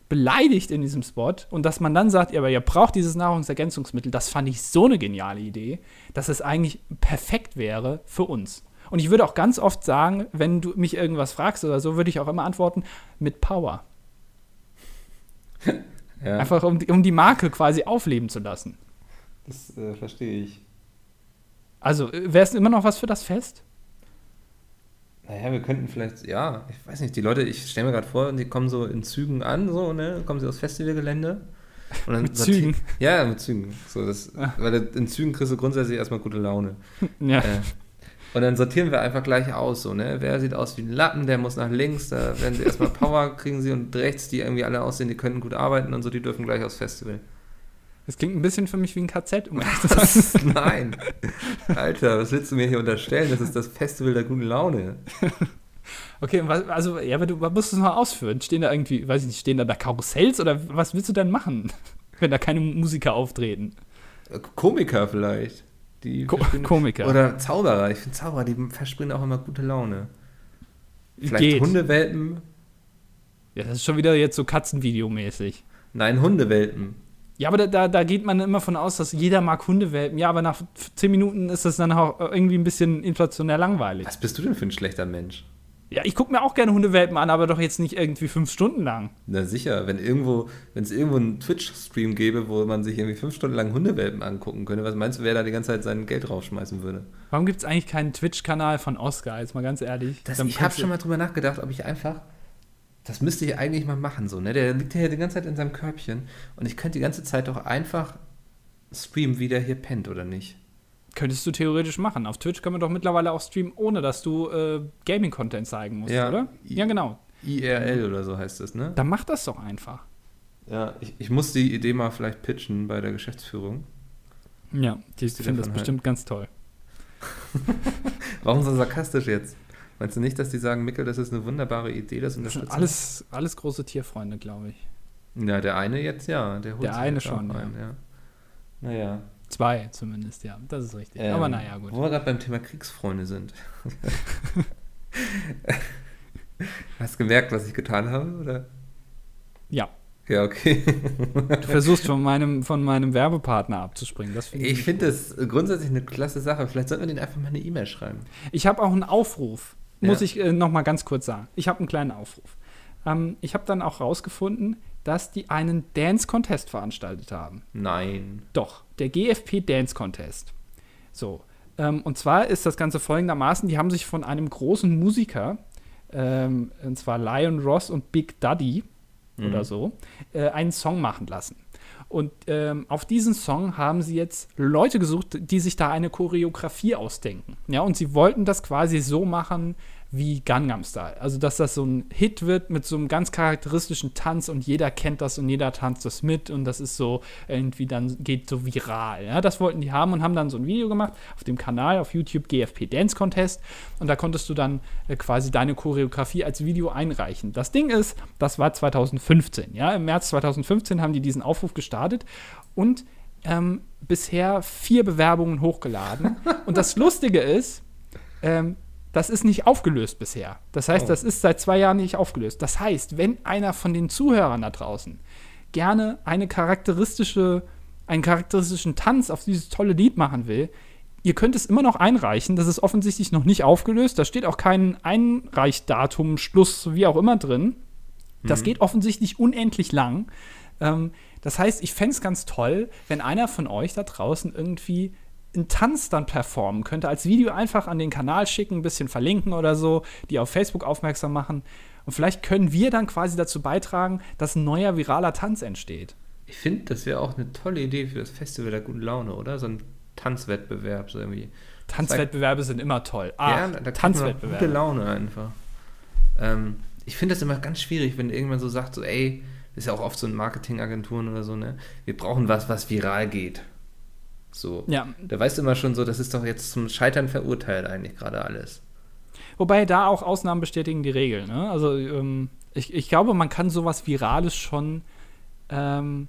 beleidigt in diesem Spot und dass man dann sagt, ja, aber ihr braucht dieses Nahrungsergänzungsmittel, das fand ich so eine geniale Idee, dass es eigentlich perfekt wäre für uns. Und ich würde auch ganz oft sagen, wenn du mich irgendwas fragst oder so, würde ich auch immer antworten mit Power. Ja. Einfach um, die- um die Marke quasi aufleben zu lassen. Das äh, verstehe ich. Also, wäre es immer noch was für das Fest? Naja, wir könnten vielleicht, ja, ich weiß nicht, die Leute, ich stelle mir gerade vor, die kommen so in Zügen an, so, ne? Kommen sie aufs Festivalgelände. Und dann Mit Zügen? Ja, mit Zügen. So, das, Ah. Weil in Zügen kriegst du grundsätzlich erstmal gute Laune. Ja. Äh, und dann sortieren wir einfach gleich aus, so, ne? Wer sieht aus wie ein Lappen, der muss nach links, da werden sie erstmal Power kriegen sie und rechts, die irgendwie alle aussehen, die können gut arbeiten und so, die dürfen gleich aufs Festival. Das klingt ein bisschen für mich wie ein KZ, um ehrlich zu sein. Nein. Alter, was willst du mir hier unterstellen? Das ist das Festival der guten Laune. Okay, also, ja, aber du musst es mal ausführen. Stehen da irgendwie, weiß ich nicht, stehen da, da Karussells oder was willst du denn machen, wenn da keine Musiker auftreten? Komiker vielleicht. Die Ko Komiker. Oder Zauberer. Ich finde Zauberer, die versprühen auch immer gute Laune. Vielleicht Geht. Hundewelpen. Ja, das ist schon wieder jetzt so Katzenvideo-mäßig. Nein, Hundewelpen. Ja, aber da, da, da geht man immer von aus, dass jeder mag Hundewelpen. Ja, aber nach zehn Minuten ist das dann auch irgendwie ein bisschen inflationär langweilig. Was bist du denn für ein schlechter Mensch? Ja, ich gucke mir auch gerne Hundewelpen an, aber doch jetzt nicht irgendwie fünf Stunden lang. Na sicher, wenn irgendwo, wenn es irgendwo einen Twitch-Stream gäbe, wo man sich irgendwie fünf Stunden lang Hundewelpen angucken könnte, was meinst du, wer da die ganze Zeit sein Geld draufschmeißen würde? Warum gibt es eigentlich keinen Twitch-Kanal von Oscar, jetzt mal ganz ehrlich? Das, ich habe schon mal drüber nachgedacht, ob ich einfach. Das müsste ich eigentlich mal machen, so, ne? Der liegt ja hier die ganze Zeit in seinem Körbchen und ich könnte die ganze Zeit doch einfach streamen, wie der hier pennt, oder nicht? Könntest du theoretisch machen. Auf Twitch kann man doch mittlerweile auch streamen, ohne dass du äh, Gaming-Content zeigen musst, Ja. oder? Ja, genau. IRL oder so heißt das, ne? Dann mach das doch einfach. Ja, ich, ich muss die Idee mal vielleicht pitchen bei der Geschäftsführung. Ja, die finden das davon bestimmt ganz toll. Warum so sarkastisch jetzt? Meinst du nicht, dass die sagen, Mickel, das ist eine wunderbare Idee, das Das sind alles, alles große Tierfreunde, glaube ich. Ja, der eine jetzt ja. Der, holt Der eine schon, ein, ja. Naja. Zwei zumindest, ja. Das ist richtig. Ähm, Aber naja, gut. Wo wir gerade beim Thema Kriegsfreunde sind. Hast du gemerkt, was ich getan habe, oder? Ja. Ja, okay. Du versuchst von meinem, von meinem Werbepartner abzuspringen. Das finde Ich finde das grundsätzlich eine klasse Sache. Vielleicht sollten wir denen einfach mal eine E-Mail schreiben. Ich habe auch einen Aufruf, muss Ja. ich äh, noch mal ganz kurz sagen. Ich habe einen kleinen Aufruf. Ähm, ich habe dann auch rausgefunden, dass die einen Dance Contest veranstaltet haben. Nein. Doch, der GFP Dance Contest. So, ähm, und zwar ist das Ganze folgendermaßen: Die haben sich von einem großen Musiker, ähm, und zwar Lion Ross und Big Daddy oder so, äh, einen Song machen lassen. Und ähm, auf diesen Song haben sie jetzt Leute gesucht, die sich da eine Choreografie ausdenken. Ja, und sie wollten das quasi so machen wie Gangnam Style. Also, dass das so ein Hit wird mit so einem ganz charakteristischen Tanz und jeder kennt das und jeder tanzt das mit und das ist so irgendwie dann geht so viral. Ja, das wollten die haben und haben dann so ein Video gemacht auf dem Kanal auf YouTube GFP Dance Contest und da konntest du dann äh, quasi deine Choreografie als Video einreichen. Das Ding ist, das war 2015. Ja, im März 2015 haben die diesen Aufruf gestartet und ähm, bisher vier Bewerbungen hochgeladen. und das Lustige ist, ähm, das ist nicht aufgelöst bisher. Das heißt, Oh. das ist seit zwei Jahren nicht aufgelöst. Das heißt, wenn einer von den Zuhörern da draußen gerne eine charakteristische, einen charakteristischen Tanz auf dieses tolle Lied machen will, ihr könnt es immer noch einreichen. Das ist offensichtlich noch nicht aufgelöst. Da steht auch kein Einreichdatum, Schluss, wie auch immer drin. Das geht offensichtlich unendlich lang. Ähm, das heißt, ich fände es ganz toll, wenn einer von euch da draußen irgendwie einen Tanz dann performen könnte, als Video einfach an den Kanal schicken, ein bisschen verlinken oder so, die auf Facebook aufmerksam machen. Und vielleicht können wir dann quasi dazu beitragen, dass ein neuer viraler Tanz entsteht. Ich finde, das wäre auch eine tolle Idee für das Festival der guten Laune, oder? So ein Tanzwettbewerb, so irgendwie. Tanzwettbewerbe sind immer toll. Ah, ja, da auch gute Tanzwettbewerbe. Laune einfach. Ähm, ich finde das immer ganz schwierig, wenn irgendwann so sagt, so, ey, ist ja auch oft so in Marketingagenturen oder so, ne? Wir brauchen was, was viral geht. So. Ja, Da weißt du immer schon so, das ist doch jetzt zum Scheitern verurteilt eigentlich gerade alles. Wobei da auch Ausnahmen bestätigen die Regel. Ne? Also ähm, ich, ich glaube, man kann sowas Virales schon ähm,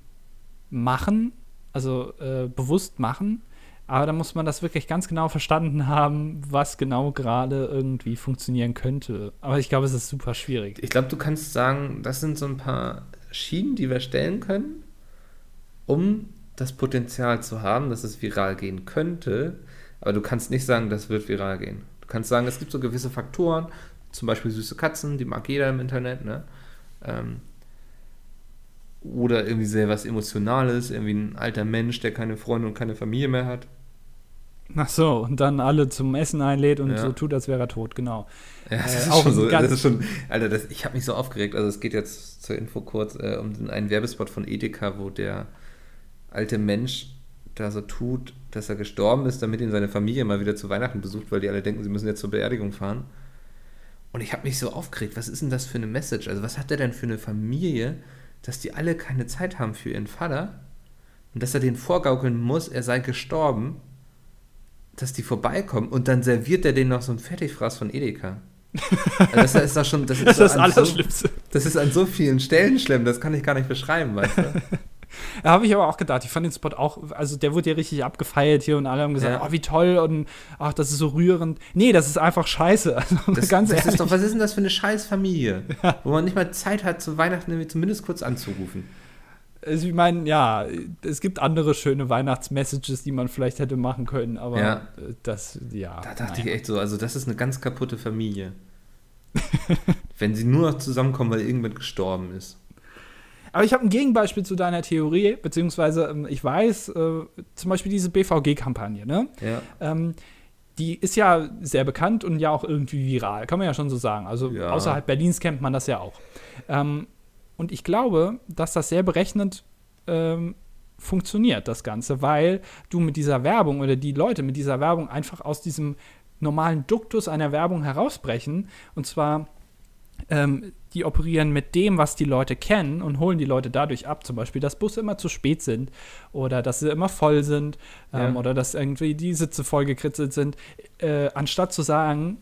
machen, also äh, bewusst machen. Aber da muss man das wirklich ganz genau verstanden haben, was genau gerade irgendwie funktionieren könnte. Aber ich glaube, es ist super schwierig. Ich glaube, du kannst sagen, das sind so ein paar Schienen, die wir stellen können, um das Potenzial zu haben, dass es viral gehen könnte. Aber du kannst nicht sagen, das wird viral gehen. Du kannst sagen, es gibt so gewisse Faktoren, zum Beispiel süße Katzen, die mag jeder im Internet, ne? Ähm, oder irgendwie sehr was Emotionales, irgendwie ein alter Mensch, der keine Freunde und keine Familie mehr hat. Ach so, und dann alle zum Essen einlädt und Ja. so tut, als wäre er tot, genau. Ja, das Äh, ist auch schon so. Das ist schon, Alter, das, ich habe mich so aufgeregt. Also es geht jetzt zur Info kurz äh, um den- einen Werbespot von Edeka, wo der alte Mensch da so tut, dass er gestorben ist, damit ihn seine Familie mal wieder zu Weihnachten besucht, weil die alle denken, sie müssen jetzt zur Beerdigung fahren. Und ich habe mich so aufgeregt. Was ist denn das für eine Message? Also was hat der denn für eine Familie, dass die alle keine Zeit haben für ihren Vater und dass er den vorgaukeln muss, er sei gestorben, dass die vorbeikommen und dann serviert er denen noch so ein Fertigfraß von Edeka. Also das ist doch schon, das ist, Das so ist das an so, Allerschlimmste. das ist an so vielen Stellen schlimm, das kann ich gar nicht beschreiben, weißt du? Da habe ich aber auch gedacht, ich fand den Spot auch, also der wurde ja richtig abgefeiert hier und alle haben gesagt, Ja. oh, wie toll und ach, das ist so rührend. Nee, das ist einfach scheiße. Also, Das, ganz das ehrlich. ist doch, was ist denn das für eine scheiß Familie, wo man nicht mal Zeit hat, zu Weihnachten zumindest kurz anzurufen. also ich meine, ja, es gibt andere schöne Weihnachtsmessages, die man vielleicht hätte machen können, aber Ja. das, ja. Da dachte naja. ich echt so, also das ist eine ganz kaputte Familie. Wenn sie nur noch zusammenkommen, weil irgendjemand gestorben ist. Aber ich habe ein Gegenbeispiel zu deiner Theorie, beziehungsweise ähm, ich weiß, äh, zum Beispiel diese BVG-Kampagne, ne? Ja. Ähm, die ist ja sehr bekannt und ja auch irgendwie viral, kann man ja schon so sagen. Also Ja. außerhalb Berlins kennt man das ja auch. Ähm, und ich glaube, dass das sehr berechnend ähm, funktioniert, das Ganze, weil du mit dieser Werbung oder die Leute mit dieser Werbung einfach aus diesem normalen Duktus einer Werbung herausbrechen. Und zwar ähm, die operieren mit dem, was die Leute kennen und holen die Leute dadurch ab. Zum Beispiel, dass Busse immer zu spät sind oder dass sie immer voll sind ähm, Ja. oder dass irgendwie die Sitze vollgekritzelt sind. Äh, anstatt zu sagen,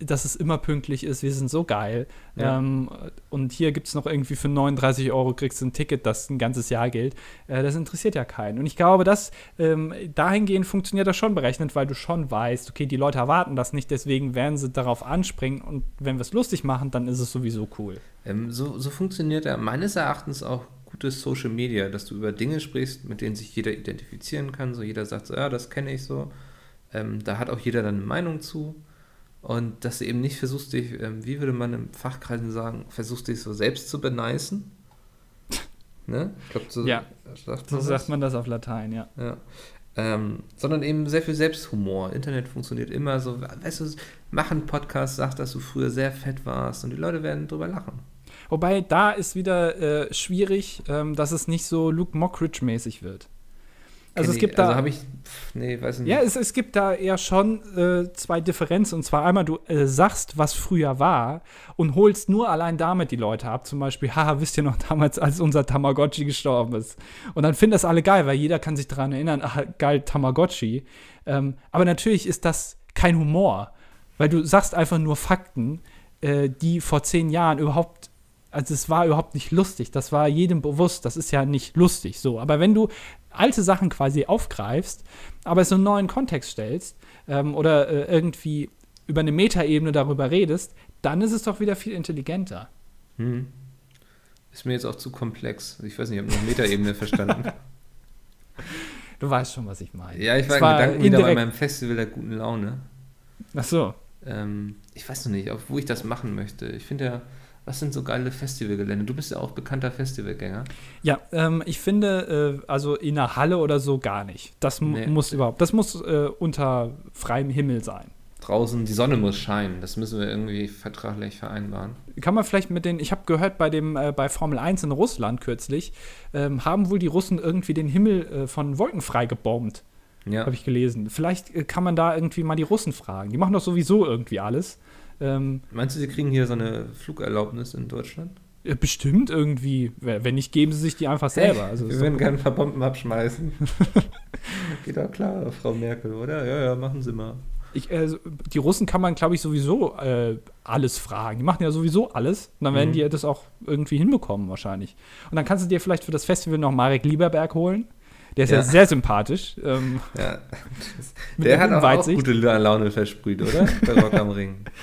dass es immer pünktlich ist, wir sind so geil. Ja. Ähm, und hier gibt es noch irgendwie für 39 Euro kriegst du ein Ticket, das ein ganzes Jahr gilt. Äh, das interessiert ja keinen. Und ich glaube, dass ähm, dahingehend funktioniert das schon berechnet, weil du schon weißt, okay, die Leute erwarten das nicht, deswegen werden sie darauf anspringen und wenn wir es lustig machen, dann ist es sowieso cool. Ähm, so, so funktioniert ja meines Erachtens auch gutes Social Media, dass du über Dinge sprichst, mit denen sich jeder identifizieren kann. So jeder sagt so, ja, das kenne ich so. Ähm, da hat auch jeder dann eine Meinung zu. Und dass du eben nicht versuchst, dich, ähm, wie würde man im Fachkreisen sagen, versuchst dich so selbst zu beneisen. ne? Ich glaube, so Ja. sagt So man sagt das. man das auf Latein, ja. Ja. Ähm, sondern eben sehr viel Selbsthumor. Internet funktioniert immer so, weißt du, mach einen Podcast, sag, dass du früher sehr fett warst und die Leute werden drüber lachen. Wobei da ist wieder äh, schwierig, ähm, dass es nicht so Luke Mockridge-mäßig wird. Also es gibt ich, da. Also habe ich, pf, nee, weiß nicht. Ja, es, es gibt da eher schon äh, zwei Differenzen. Und zwar einmal, du äh, sagst, was früher war und holst nur allein damit die Leute ab. Zum Beispiel, haha, wisst ihr noch damals, als unser Tamagotchi gestorben ist? Und dann finden das alle geil, weil jeder kann sich daran erinnern, ach, geil, Tamagotchi. Ähm, aber natürlich ist das kein Humor, weil du sagst einfach nur Fakten, äh, die vor zehn Jahren überhaupt also es war überhaupt nicht lustig. Das war jedem bewusst. Das ist ja nicht lustig so. Aber wenn du alte Sachen quasi aufgreifst, aber es in einen neuen Kontext stellst ähm, oder äh, irgendwie über eine Metaebene darüber redest, dann ist es doch wieder viel intelligenter. Hm. Ist mir jetzt auch zu komplex. Ich weiß nicht, ich habe nur Metaebene verstanden. Du weißt schon, was ich meine. Ja, ich war in Gedanken wieder bei meinem Festival der guten Laune. Ach so. Ähm, ich weiß noch nicht, wo ich das machen möchte. Ich finde ja, was sind so geile Festivalgelände? Du bist ja auch bekannter Festivalgänger. Ja, ähm, ich finde, äh, also in einer Halle oder so gar nicht. Das Nee. muss überhaupt, das muss äh, unter freiem Himmel sein. Draußen, die Sonne muss scheinen. Das müssen wir irgendwie vertraglich vereinbaren. Kann man vielleicht mit den, ich habe gehört, bei dem, äh, bei Formel 1 in Russland kürzlich, ähm, haben wohl die Russen irgendwie den Himmel äh, von Wolken frei gebombt, Ja. habe ich gelesen. Vielleicht äh, kann man da irgendwie mal die Russen fragen. Die machen doch sowieso irgendwie alles. Ähm, Meinst du, sie kriegen hier so eine Flugerlaubnis in Deutschland? äh, bestimmt irgendwie. Wenn nicht, geben sie sich die einfach selber. Also, wir würden gerne ein paar Bomben abschmeißen. Geht doch klar, Frau Merkel, oder? Ja, ja, machen Sie mal. ich, äh, die Russen kann man, glaube ich, sowieso äh, alles fragen. Die machen ja sowieso alles. Und dann werden Mhm. die das auch irgendwie hinbekommen, wahrscheinlich. Und dann kannst du dir vielleicht für das Festival noch Marek Lieberberg holen. Der ist ja, Ja. sehr sympathisch. Ähm, Ja. Der hat auch, auch gute Laune versprüht, oder? Bei Rock am Ring.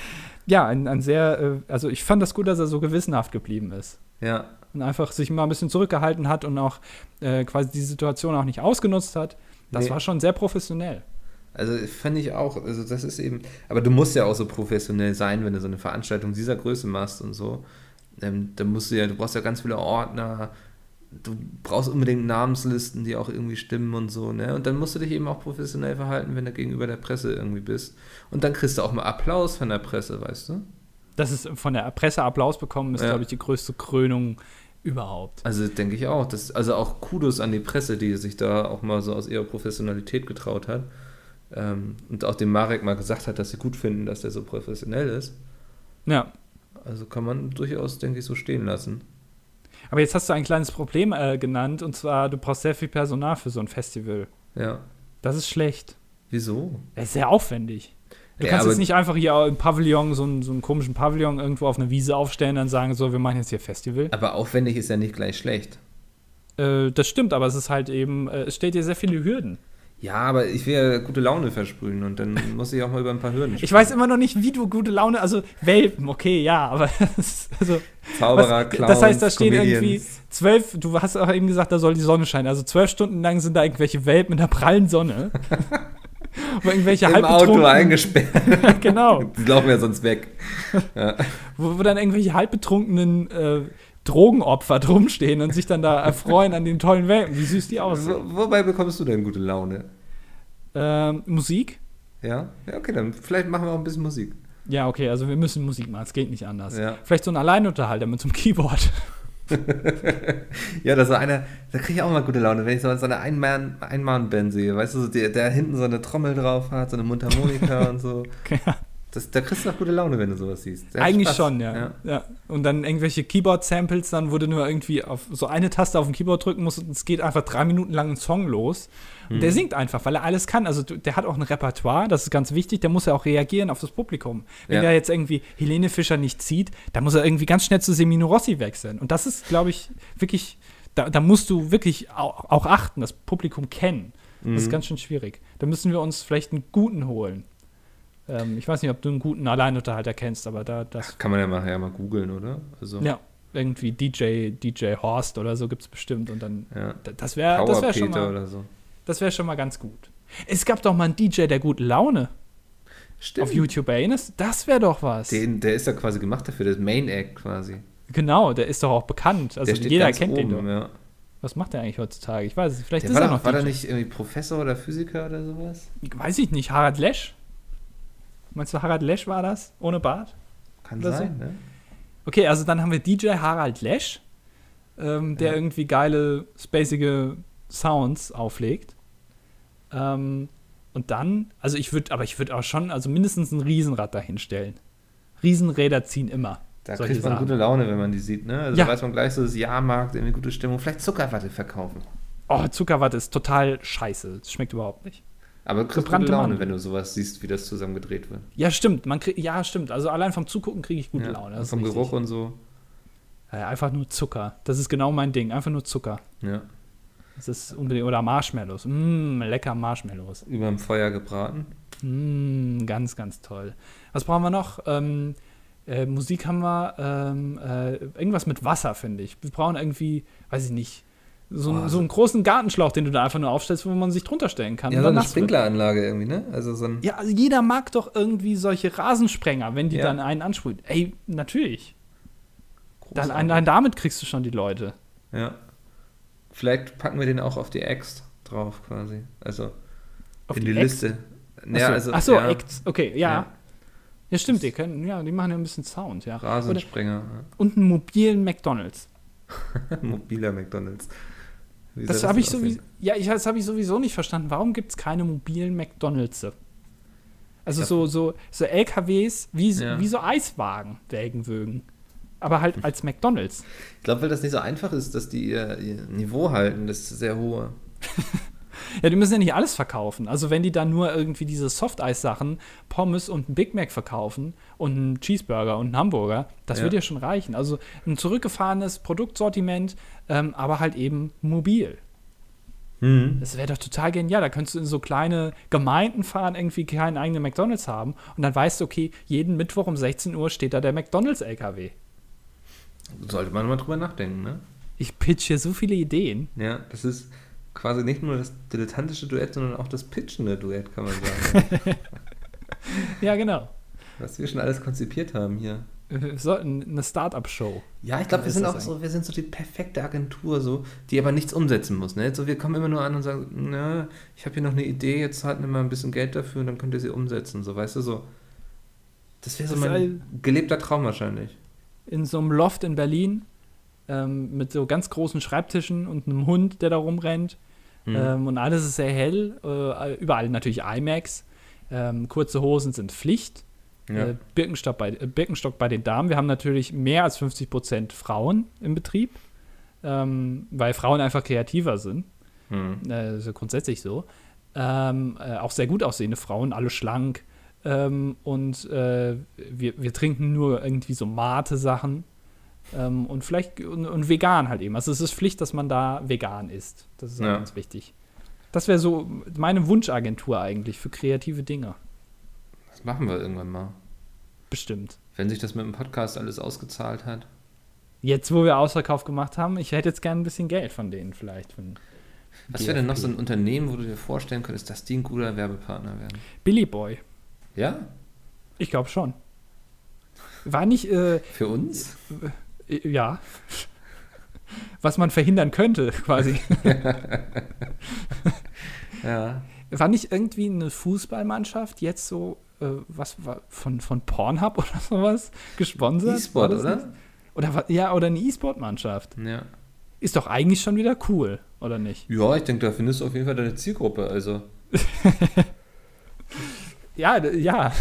ja, ein, ein sehr, äh, also ich fand das gut, dass er so gewissenhaft geblieben ist. Ja. Und einfach sich mal ein bisschen zurückgehalten hat und auch äh, quasi die Situation auch nicht ausgenutzt hat. Das Nee. war schon sehr professionell. Also fand ich auch, also das ist eben, aber du musst ja auch so professionell sein, wenn du so eine Veranstaltung dieser Größe machst und so. Ähm, da musst du ja, du brauchst ja ganz viele Ordner, du brauchst unbedingt Namenslisten, die auch irgendwie stimmen und so, ne? Und dann musst du dich eben auch professionell verhalten, wenn du gegenüber der Presse irgendwie bist. Und dann kriegst du auch mal Applaus von der Presse, weißt du? Dass es von der Presse Applaus bekommen, ist, Ja. glaube ich, die größte Krönung überhaupt. Also denke ich auch. Das, also auch Kudos an die Presse, die sich da auch mal so aus ihrer Professionalität getraut hat. Ähm, und auch dem Marek mal gesagt hat, dass sie gut finden, dass der so professionell ist. Ja. Also kann man durchaus, denke ich, so stehen lassen. Aber jetzt hast du ein kleines Problem äh, genannt, und zwar, du brauchst sehr viel Personal für so ein Festival. Ja. Das ist schlecht. Wieso? Das ist sehr aufwendig. Du Ja, kannst jetzt nicht einfach hier im Pavillon, so einen, so einen komischen Pavillon irgendwo auf einer Wiese aufstellen und dann sagen, so, wir machen jetzt hier Festival. Aber aufwendig ist ja nicht gleich schlecht. Äh, das stimmt, aber es ist halt eben, äh, es stellt dir sehr viele Hürden. Ja, aber ich will ja gute Laune versprühen und dann muss ich auch mal über ein paar Hürden Ich weiß immer noch nicht, wie du gute Laune, also Welpen, okay, ja, aber das ist- also, Zauberer, was- Clowns, das heißt, da stehen Comedians. irgendwie zwölf, du hast auch eben gesagt, da soll die Sonne scheinen, also zwölf Stunden lang sind da irgendwelche Welpen in der prallen Sonne. Wo irgendwelche im Auto eingesperrt. genau. Die laufen ja sonst weg. Wo, wo dann irgendwelche halbbetrunkenen äh, Drogenopfer drumstehen und sich dann da erfreuen an den tollen Welpen, wie süß die aussehen. Wo, wobei bekommst du denn gute Laune? Ähm, Musik? Ja? Ja, okay, dann vielleicht machen wir auch ein bisschen Musik. Ja, okay, also wir müssen Musik machen, es geht nicht anders. Ja. Vielleicht so ein Alleinunterhalter mit so einem Keyboard. Ja, das war einer, da kriege ich auch mal gute Laune, wenn ich so, so eine Einmann- Einmann-Band sehe, weißt du, so der, der hinten so eine Trommel drauf hat, so eine Mundharmonika und so. Ja. Das, da kriegst du auch gute Laune, wenn du sowas siehst. Eigentlich Spaß. schon, ja. ja. Und dann irgendwelche Keyboard-Samples, dann wurde nur irgendwie auf so eine Taste auf dem Keyboard drücken muss und es geht einfach drei Minuten lang ein Song los. Und der singt einfach, weil er alles kann. Also der hat auch ein Repertoire, das ist ganz wichtig, der muss ja auch reagieren auf das Publikum. Wenn Ja. der jetzt irgendwie Helene Fischer nicht zieht, dann muss er irgendwie ganz schnell zu Semino Rossi wechseln. Und das ist, glaube ich, wirklich, da, da musst du wirklich auch, auch achten, das Publikum kennen. Das ist ganz schön schwierig. Da müssen wir uns vielleicht einen guten holen. Ähm, ich weiß nicht, ob du einen guten Alleinunterhalter kennst, aber da das Kann man ja mal, ja mal googeln, oder? Also, ja, irgendwie DJ, DJ Horst oder so gibt es bestimmt und dann, ja. da- das wäre das wär schon, mal- oder so. das wär schon mal ganz gut. Es gab doch mal einen DJ, der gute Laune Stimmt. auf YouTube, erinnerst? Das wäre doch was. Den, der ist ja quasi gemacht dafür, das Main Act quasi. genau, der ist doch auch bekannt. Also der steht jeder ganz kennt den oben, doch. Ja. Was macht der eigentlich heutzutage? Ich weiß es. nicht. Vielleicht Der ist war, er noch war DJ. der nicht irgendwie Professor oder Physiker oder sowas? Weiß ich nicht. Harald Lesch? Meinst du, Harald Lesch war das? Ohne Bart? Kann Oder so? sein, ne? Okay, also dann haben wir DJ Harald Lesch, ähm, der Ja. irgendwie geile, spacige Sounds auflegt. Ähm, und dann, also ich würde, aber ich würde auch schon, also mindestens ein Riesenrad dahinstellen. Riesenräder ziehen immer. Da kriegt man Sachen. gute Laune, wenn man die sieht, ne? Also Ja. da weiß man gleich so, das Jahrmarkt, irgendwie gute Stimmung. Vielleicht Zuckerwatte verkaufen. Oh, Zuckerwatte ist total scheiße. Das schmeckt überhaupt nicht. Aber du kriegst gute Laune, Mandeln. wenn du sowas siehst, wie das zusammen gedreht wird. Ja, stimmt. Man krieg, ja, stimmt. Also allein vom Zugucken kriege ich gute Ja, Laune. Vom richtig. Geruch und so. Ja, einfach nur Zucker. Das ist genau mein Ding. Einfach nur Zucker. Ja. Das ist unbedingt. Oder Marshmallows. Mmm, lecker Marshmallows. Überm Feuer gebraten. Mm, ganz, ganz toll. Was brauchen wir noch? Ähm, äh, Musik haben wir, ähm, äh, irgendwas mit Wasser, finde ich. Wir brauchen irgendwie, weiß ich nicht, so, einen- Oh, so einen großen Gartenschlauch, den du da einfach nur aufstellst, wo man sich drunter stellen kann. Ja, so dann eine. Sprinkleranlage irgendwie, ne? Also so ein. Ja, also jeder mag doch irgendwie solche Rasensprenger, wenn die Ja. dann einen ansprühen. Ey, natürlich. Dann, allein damit kriegst du schon die Leute. Ja. Vielleicht packen wir den auch auf die Axt drauf, quasi. Also Auf in die die? Liste. Achso, Ja, also, Ach so, ja, Acts. Okay, ja. Ja. ja. stimmt, die können, ja, die machen ja ein bisschen Sound, ja. Oder, Rasensprenger. und einen mobilen McDonalds. Mobiler McDonalds. Das habe ich sowieso, ja, ich, das habe ich sowieso nicht verstanden. Warum gibt es keine mobilen McDonalds? Also so, so, so LKWs wie, Ja. wie so Eiswagen, Wägenwögen. Aber halt als McDonalds. Ich glaube, weil das nicht so einfach ist, dass die ihr, ihr Niveau halten, das ist sehr hohe. Ja, die müssen ja nicht alles verkaufen. Also wenn die dann nur irgendwie diese Softeis-Sachen, Pommes und ein Big Mac verkaufen und einen Cheeseburger und einen Hamburger, das Ja. wird ja schon reichen. Also ein zurückgefahrenes Produktsortiment, ähm, aber halt eben mobil. Mhm. Das wäre doch total genial. Da könntest du in so kleine Gemeinden fahren, irgendwie keinen eigenen McDonalds haben und dann weißt du, okay, jeden Mittwoch um 16 Uhr steht da der McDonalds-LKW. Sollte man mal drüber nachdenken, ne? Ich pitch hier so viele Ideen. Ja, das ist quasi nicht nur das dilettantische Duett, sondern auch das pitchende Duett, kann man sagen. Ja, genau. Was wir schon alles konzipiert haben hier. Wir sollten eine Start-up-Show. Ja, ich glaube, wir sind auch so, wir sind so die perfekte Agentur, so, die aber nichts umsetzen muss. Ne? So, wir kommen immer nur an und sagen, na, ich habe hier noch eine Idee, jetzt halten wir mal ein bisschen Geld dafür und dann könnt ihr sie umsetzen. So, weißt du, so. Das wäre so mein gelebter Traum wahrscheinlich. in so einem Loft in Berlin ähm, mit so ganz großen Schreibtischen und einem Hund, der da rumrennt. Mhm. Ähm, und alles ist sehr hell. Äh, überall natürlich IMAX. Ähm, kurze Hosen sind Pflicht. ja. Äh, Birkenstock, bei, äh, Birkenstock bei den Damen. Wir haben natürlich mehr als 50 Prozent Frauen im Betrieb, ähm, weil Frauen einfach kreativer sind. Mhm. Äh, das ist ja grundsätzlich so. Ähm, äh, auch sehr gut aussehende Frauen, alle schlank. Ähm, und äh, wir, wir trinken nur irgendwie so Mate-Sachen. Ähm, und vielleicht und, und vegan halt eben. Also es ist Pflicht, dass man da vegan isst. Das ist Ja. ganz wichtig. Das wäre so meine Wunschagentur eigentlich für kreative Dinge. Das machen wir irgendwann mal. Bestimmt. Wenn sich das mit dem Podcast alles ausgezahlt hat. Jetzt, wo wir Ausverkauf gemacht haben, ich hätte jetzt gerne ein bisschen Geld von denen vielleicht. Was wäre denn noch so ein Unternehmen, wo du dir vorstellen könntest, dass die ein guter Werbepartner werden? Billy Boy. Ja? Ich glaube schon. War nicht, äh, Für uns? äh, ja, was man verhindern könnte, quasi. Ja. War nicht irgendwie eine Fußballmannschaft jetzt so, äh, was war, von, von Pornhub oder sowas gesponsert? E-Sport, oder? nicht? Oder ja, oder eine E-Sport-Mannschaft. Ja. Ist doch eigentlich schon wieder cool, oder nicht? Ja, ich denke, da findest du auf jeden Fall deine Zielgruppe. Also, Ja, ja.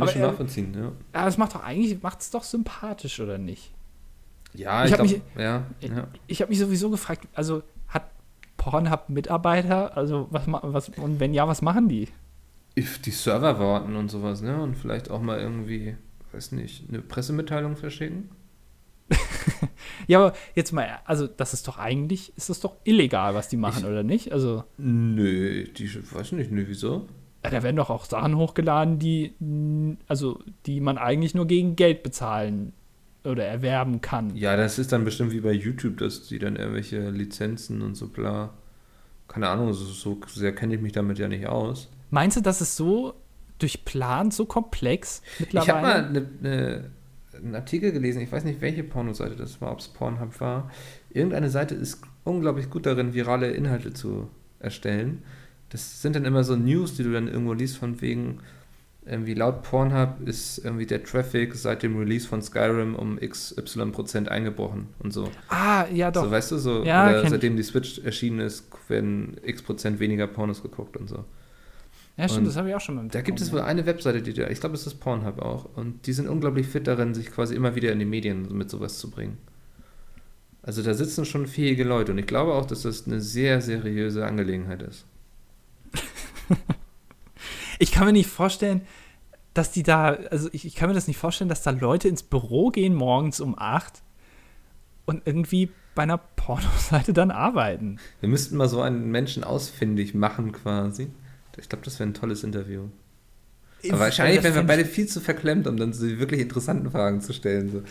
Kann Aber ich schon er- nachvollziehen, ja. Ja, das macht doch eigentlich, macht es doch sympathisch, oder nicht? Ja, Ich ich, hab glaube, ja, ja. Ich habe mich sowieso gefragt, also hat Pornhub Mitarbeiter? Also was, was und wenn ja, was machen die? If die Server warten und sowas, ne? Und vielleicht auch mal irgendwie, weiß nicht, eine Pressemitteilung verschicken. Ja, aber jetzt mal, also das ist doch eigentlich, ist das doch illegal, was die machen, oder nicht? Also Nö, die, weiß nicht, nö, wieso? Da werden doch auch Sachen hochgeladen, die, also die man eigentlich nur gegen Geld bezahlen oder erwerben kann. Ja, das ist dann bestimmt wie bei YouTube, dass die dann irgendwelche Lizenzen und so bla. Keine Ahnung, so, so sehr kenne ich mich damit ja nicht aus. Meinst du, das ist so durchplant, so komplex Ich habe mittlerweile? mal ne, ne, einen Artikel gelesen, ich weiß nicht, welche Pornoseite das war, ob es Pornhub war. Irgendeine Seite ist unglaublich gut darin, virale Inhalte zu erstellen. Das sind dann immer so News, die du dann irgendwo liest, von wegen, irgendwie laut Pornhub ist irgendwie der Traffic seit dem Release von Skyrim um XY Prozent eingebrochen und so. ah, ja doch. So, weißt du, so, Ja, seitdem die Switch erschienen ist, werden x Prozent weniger Pornos geguckt und so. ja, stimmt, und das habe ich auch schon mal Da gibt es wohl eine Webseite, die da, ich glaube, es ist Pornhub auch, und die sind unglaublich fit darin, sich quasi immer wieder in die Medien mit sowas zu bringen. Also da sitzen schon fähige Leute und ich glaube auch, dass das eine sehr seriöse Angelegenheit ist. Ich kann mir nicht vorstellen, dass die da, also ich, ich kann mir das nicht vorstellen, dass da Leute ins Büro gehen morgens um 8 und irgendwie bei einer Pornoseite dann arbeiten. Wir müssten mal so einen Menschen ausfindig machen quasi. Ich glaube, das wäre ein tolles Interview. Aber wahrscheinlich wären wir beide viel zu verklemmt, um dann so die wirklich interessanten Fragen zu stellen. So.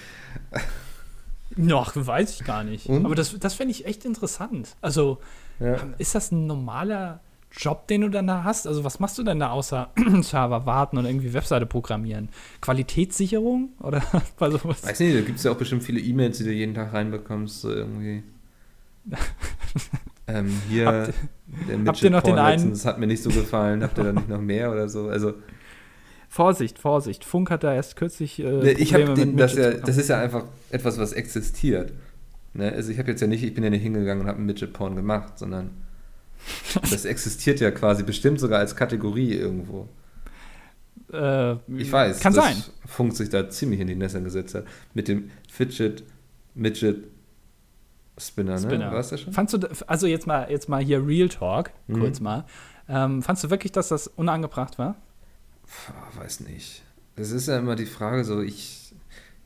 ich- Noch, weiß ich gar nicht. Und? Aber das, das fände ich echt interessant. Also, Ja. ist das ein normaler Job, den du dann da hast? Also, was machst du denn da außer Server warten und irgendwie Webseite programmieren? Qualitätssicherung? Oder bei sowas? Weiß nicht, da gibt es ja auch bestimmt viele E-Mails, die du jeden Tag reinbekommst, so irgendwie. ähm, hier, Habt- der habt ihr noch den Midget-Porn einen- Das hat mir nicht so gefallen. Habt ihr da nicht noch mehr oder so? Also, Vorsicht, Vorsicht. Funk hat da erst kürzlich. Äh, Ne, ich habe den, das ja, das ist ja einfach etwas, was existiert. Ne? Also ich habe jetzt ja nicht, ich bin ja nicht hingegangen und habe einen Midget-Porn gemacht, sondern das existiert ja quasi bestimmt sogar als Kategorie irgendwo. Äh, Ich weiß, Kann dass sein. Funk sich da ziemlich in die Nässe gesetzt hat. Mit dem Fidget, Midget, Spinner, ne? Spinner. War's das schon? Fandst du, also jetzt mal, jetzt mal hier Real Talk, Mhm. kurz mal. Ähm, fandst du wirklich, dass das unangebracht war? Pff, weiß nicht. Das ist ja immer die Frage, so ich,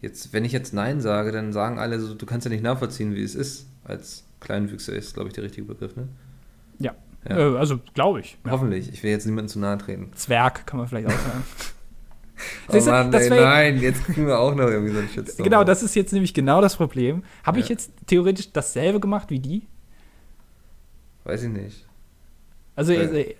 jetzt, wenn ich jetzt Nein sage, dann sagen alle so, du kannst ja nicht nachvollziehen, wie es ist. Als Kleinwüchser ist, glaube ich, der richtige Begriff, ne? Ja. Ja. Äh, also, glaube ich. Ja. Hoffentlich. Ich will jetzt niemandem zu nahe treten. Zwerg, kann man vielleicht auch sagen. Oh du, Mann, ey, nein, jetzt kriegen wir auch noch irgendwie so einen Shitstorm. genau, das ist jetzt nämlich genau das Problem. Habe ich Ja. jetzt theoretisch dasselbe gemacht wie die? Weiß ich nicht. Also, Äh. äh,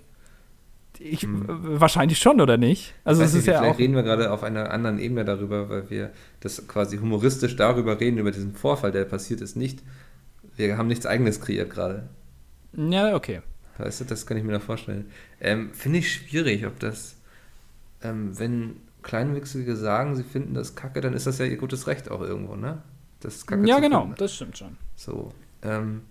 ich, Hm. wahrscheinlich schon, oder nicht? Also, es nicht, ist ja vielleicht auch. reden wir gerade auf einer anderen Ebene darüber, weil wir das quasi humoristisch darüber reden, über diesen Vorfall, der passiert ist, nicht. Wir haben nichts eigenes kreiert gerade. Ja, okay. Weißt du, das kann ich mir da vorstellen. Ähm, Finde ich schwierig, ob das, ähm, wenn Kleinwüchsige sagen, sie finden das kacke, dann ist das ja ihr gutes Recht auch irgendwo, ne? Das ist kacke Ja, genau, finden. das stimmt schon. So. Ähm,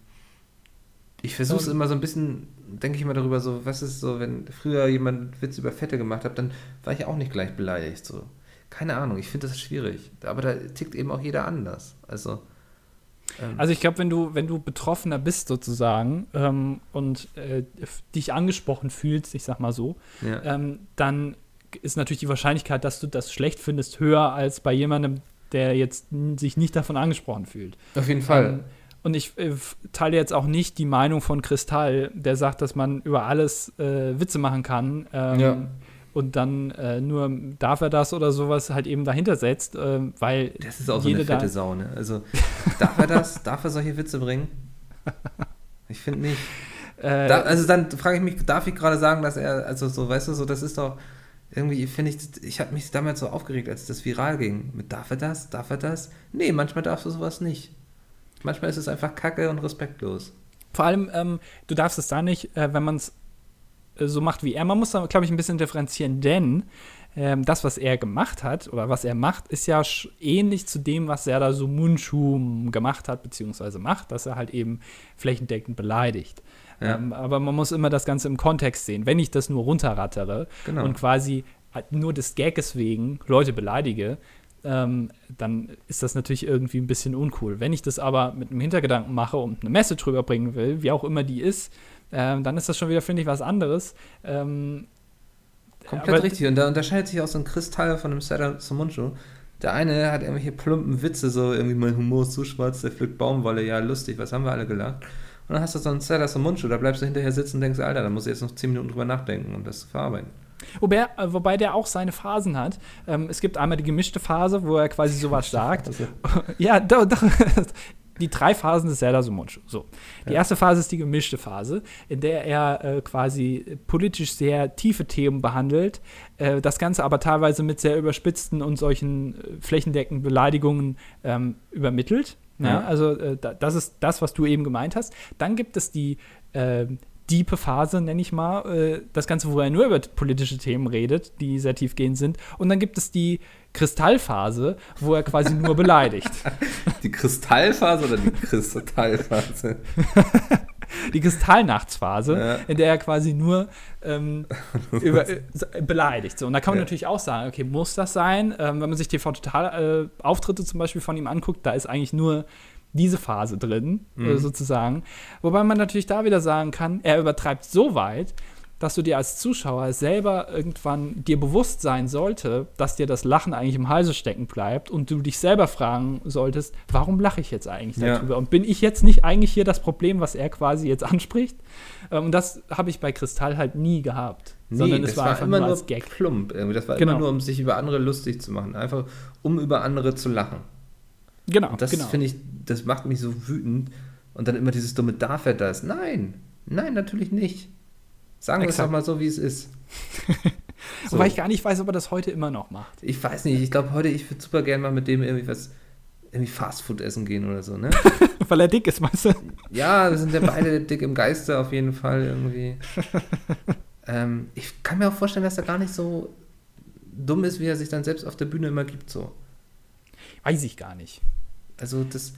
ich versuche es immer so ein bisschen, denke ich immer darüber, so, was ist so, wenn früher jemand Witz über Fette gemacht hat, dann war ich auch nicht gleich beleidigt. So. Keine Ahnung, ich finde das schwierig. Aber da tickt eben auch jeder anders. Also. Ähm, Also ich glaube, wenn du, wenn du Betroffener bist sozusagen ähm, und äh, dich angesprochen fühlst, ich sag mal so, ja. ähm, dann ist natürlich die Wahrscheinlichkeit, dass du das schlecht findest, höher als bei jemandem, der jetzt sich nicht davon angesprochen fühlt. Auf jeden Fall. Ähm, und ich äh, teile jetzt auch nicht die Meinung von Kristall, der sagt, dass man über alles äh, Witze machen kann. Ähm, Ja. Und dann äh, nur darf er das oder sowas halt eben dahinter setzt, ähm, weil das ist auch so jede eine fette Sau, ne? Also, darf er das? darf er solche Witze bringen? Ich finde nicht. äh, Da, also dann frage ich mich, darf ich gerade sagen, dass er, also so, weißt du, so, das ist doch, irgendwie finde ich, ich habe mich damals so aufgeregt, als das viral ging. Mit darf er das? Darf er das? Nee, manchmal darfst du sowas nicht. Manchmal ist es einfach kacke und respektlos. Vor allem, ähm, du darfst es da nicht, äh, wenn man es äh, so macht wie er. Man muss da, glaube ich, ein bisschen differenzieren, denn ähm, das, was er gemacht hat oder was er macht, ist ja ähnlich zu dem, was er da so Mundschuh gemacht hat, beziehungsweise macht, dass er halt eben flächendeckend beleidigt. Ja. Ähm, aber man muss immer das Ganze im Kontext sehen. Wenn ich das nur runterrattere Genau. und quasi nur des Gags wegen Leute beleidige, ähm, dann ist das natürlich irgendwie ein bisschen uncool. Wenn ich das aber mit einem Hintergedanken mache und eine Message rüberbringen will, wie auch immer die ist, ähm, dann ist das schon wieder, finde ich, was anderes. Ähm, Komplett aber, richtig. Und da unterscheidet sich auch so ein Kristall von einem Sada Sumunchu. Der eine hat irgendwelche plumpen Witze, so irgendwie mein Humor ist zu schwarz, der pflückt Baumwolle, ja lustig, was haben wir alle gelacht. Und dann hast du so einen Sada Sumunchu, da bleibst du hinterher sitzen und denkst, Alter, da muss ich jetzt noch 10 Minuten drüber nachdenken, um das zu verarbeiten. Wobei, äh, wobei der auch seine Phasen hat. Ähm, es gibt einmal die gemischte Phase, wo er quasi sowas sagt. ja, doch, doch. Die drei Phasen des Zelda Sumunchu. So. Die ja. erste Phase ist die gemischte Phase, in der er äh, quasi politisch sehr tiefe Themen behandelt, äh, das Ganze aber teilweise mit sehr überspitzten und solchen äh, flächendeckenden Beleidigungen ähm, übermittelt. Ja. Ja, also äh, das ist das, was du eben gemeint hast. Dann gibt es die äh, diepe Phase, nenne ich mal. Äh, das Ganze, wo er nur über politische Themen redet, die sehr tiefgehend sind. Und dann gibt es die Kristallphase, wo er quasi nur beleidigt. Die Kristallphase oder die Kristallphase? die Kristallnachtsphase, ja. in der er quasi nur ähm, über, äh, beleidigt. So, und da kann man ja. natürlich auch sagen, okay, muss das sein? Ähm, wenn man sich TV-Total-Auftritte äh, zum Beispiel von ihm anguckt, da ist eigentlich nur diese Phase drin, äh, mhm. sozusagen. Wobei man natürlich da wieder sagen kann, er übertreibt so weit, dass du dir als Zuschauer selber irgendwann dir bewusst sein sollte, dass dir das Lachen eigentlich im Halse stecken bleibt und du dich selber fragen solltest, warum lache ich jetzt eigentlich darüber? Ja. Und bin ich jetzt nicht eigentlich hier das Problem, was er quasi jetzt anspricht? Ähm, und das habe ich bei Kristall halt nie gehabt. Nee, sondern es war, war einfach immer nur als Gag. plump. Irgendwie. Das war genau. immer nur, um sich über andere lustig zu machen. Einfach, um über andere zu lachen. Genau. Und das genau. finde ich, das macht mich so wütend. Und dann immer dieses dumme Darf er das? Nein, nein, natürlich nicht. Sagen wir es doch mal so, wie es ist. so. Wobei ich gar nicht weiß, ob er das heute immer noch macht. Ich weiß nicht. Ich glaube, heute, ich würde super gerne mal mit dem irgendwie was, irgendwie Fastfood essen gehen oder so, ne? Weil er dick ist, meinst du? Ja, wir sind ja beide dick im Geiste auf jeden Fall irgendwie. ähm, ich kann mir auch vorstellen, dass er gar nicht so dumm ist, wie er sich dann selbst auf der Bühne immer gibt, so. Weiß ich gar nicht. Also das,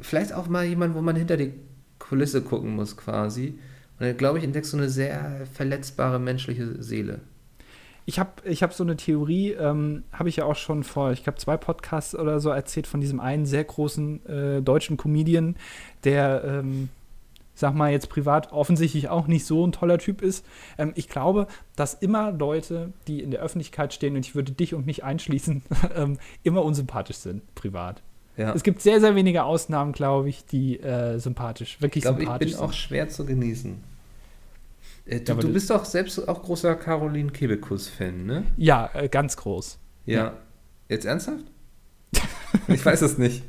vielleicht auch mal jemand, wo man hinter die Kulisse gucken muss quasi. Und glaube ich, entdeckst du eine sehr verletzbare menschliche Seele. Ich habe ich hab so eine Theorie, ähm, habe ich ja auch schon vor, ich glaube, zwei Podcasts oder so erzählt von diesem einen sehr großen äh, deutschen Comedian, der, ähm, sag mal, jetzt privat offensichtlich auch nicht so ein toller Typ ist. Ähm, ich glaube, dass immer Leute, die in der Öffentlichkeit stehen, und ich würde dich und mich einschließen, ähm, immer unsympathisch sind, privat. Ja. Es gibt sehr, sehr wenige Ausnahmen, glaube ich, die äh, sympathisch, wirklich ich glaub, sympathisch sind. Ich bin auch schwer zu genießen. Äh, du, ja, du bist doch selbst auch großer Caroline Kebekus-Fan, ne? Ja, äh, ganz groß. Ja. ja. Jetzt ernsthaft? ich weiß es nicht.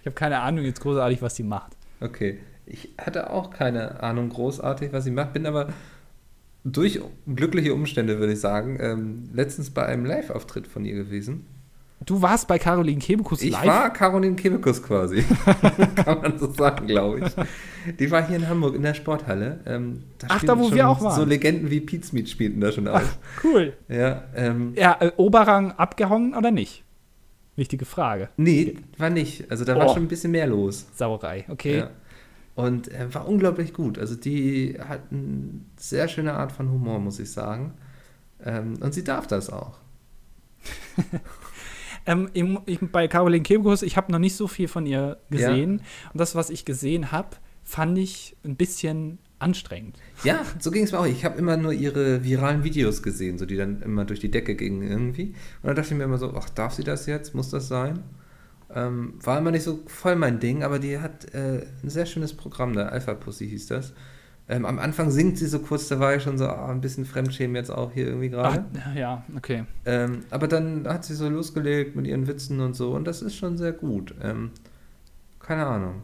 Ich habe keine Ahnung jetzt großartig, was sie macht. Okay. Ich hatte auch keine Ahnung großartig, was sie macht, bin aber durch glückliche Umstände, würde ich sagen, ähm, letztens bei einem Live-Auftritt von ihr gewesen. Du warst bei Caroline Kebekus live? Ich war Caroline Kebekus quasi. Kann man so sagen, glaube ich. Die war hier in Hamburg in der Sporthalle. Ähm, da Ach, da wo wir auch waren. So Legenden wie Pete Smith spielten da schon auf. Ach, cool. Ja, ähm, ja äh, Oberrang abgehangen oder nicht? Wichtige Frage. Nee, war nicht. Also da oh. war schon ein bisschen mehr los. Sauerei, okay. Ja. Und äh, war unglaublich gut. Also die hat eine sehr schöne Art von Humor, muss ich sagen. Ähm, und sie darf das auch. Ähm, ich, bei Caroline Kebekus, ich habe noch nicht so viel von ihr gesehen. Ja. Und das, was ich gesehen habe, fand ich ein bisschen anstrengend. Ja, so ging es mir auch. Ich habe immer nur ihre viralen Videos gesehen, so die dann immer durch die Decke gingen irgendwie. Und dann dachte ich mir immer so, ach, darf sie das jetzt? Muss das sein? Ähm, war immer nicht so voll mein Ding, aber die hat äh, ein sehr schönes Programm, der Alpha Pussy hieß das. Ähm, am Anfang singt sie so kurz, da war ich schon so ah, ein bisschen Fremdschämen jetzt auch hier irgendwie gerade. Ja, okay. Ähm, aber dann hat sie so losgelegt mit ihren Witzen und so und das ist schon sehr gut. Ähm, keine Ahnung.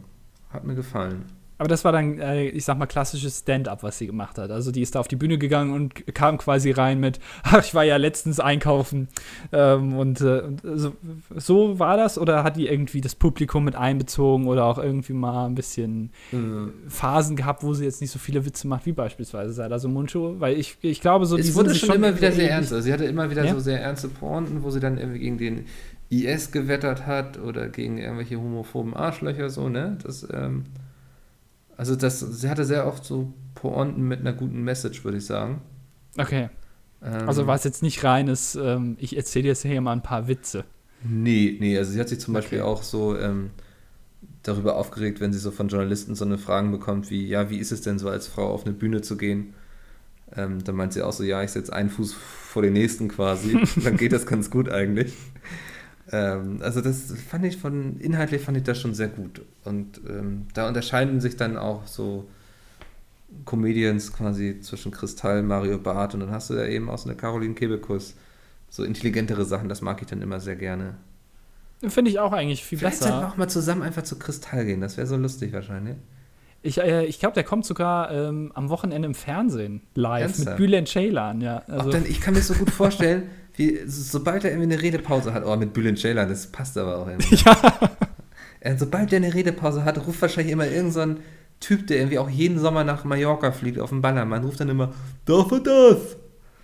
Hat mir gefallen. Aber das war dann, äh, ich sag mal, klassisches Stand-up, was sie gemacht hat. Also die ist da auf die Bühne gegangen und kam quasi rein mit, ach, ich war ja letztens einkaufen. Ähm, und, äh, und so, so, war das? Oder hat die irgendwie das Publikum mit einbezogen oder auch irgendwie mal ein bisschen mhm. Phasen gehabt, wo sie jetzt nicht so viele Witze macht, wie beispielsweise Sada so Muncho? Weil ich, ich glaube, so Es die wurde schon, schon immer wieder sehr ernst. Also sie hatte immer wieder ja? so sehr ernste Pointen, wo sie dann irgendwie gegen den IS gewettert hat oder gegen irgendwelche homophoben Arschlöcher so, ne? Das, ähm also das, sie hatte sehr oft so Pointen mit einer guten Message, würde ich sagen. Okay. Ähm, Also war es jetzt nicht reines, ähm, ich erzähle jetzt hier mal ein paar Witze. Nee, nee, also sie hat sich zum Beispiel Okay. auch so ähm, darüber aufgeregt, wenn sie so von Journalisten so eine Fragen bekommt, wie, ja, wie ist es denn so als Frau auf eine Bühne zu gehen? Ähm, dann meint sie auch so, ja, ich setze einen Fuß vor den nächsten quasi. dann geht das ganz gut eigentlich. Ähm, also das fand ich von, inhaltlich fand ich das schon sehr gut. Und ähm, da unterscheiden sich dann auch so Comedians quasi zwischen Kristall, Mario Barth und dann hast du ja eben auch so eine Caroline Kebekus. So intelligentere Sachen, das mag ich dann immer sehr gerne. Finde ich auch eigentlich viel Vielleicht sollten wir besser. auch mal zusammen einfach zu Kristall gehen. Das wäre so lustig wahrscheinlich. Ich, äh, ich glaube, der kommt sogar ähm, am Wochenende im Fernsehen live Ernsthaft? mit Bülent Ceylan, ja. Also, dann, ich kann mir so gut vorstellen, wie so- sobald er irgendwie eine Redepause hat, oh, mit Bülent Ceylan, das passt aber auch irgendwie. Äh, sobald er eine Redepause hat, ruft wahrscheinlich immer irgendein so Typ, der irgendwie auch jeden Sommer nach Mallorca fliegt, auf den Ballermann, ruft dann immer, darf er das?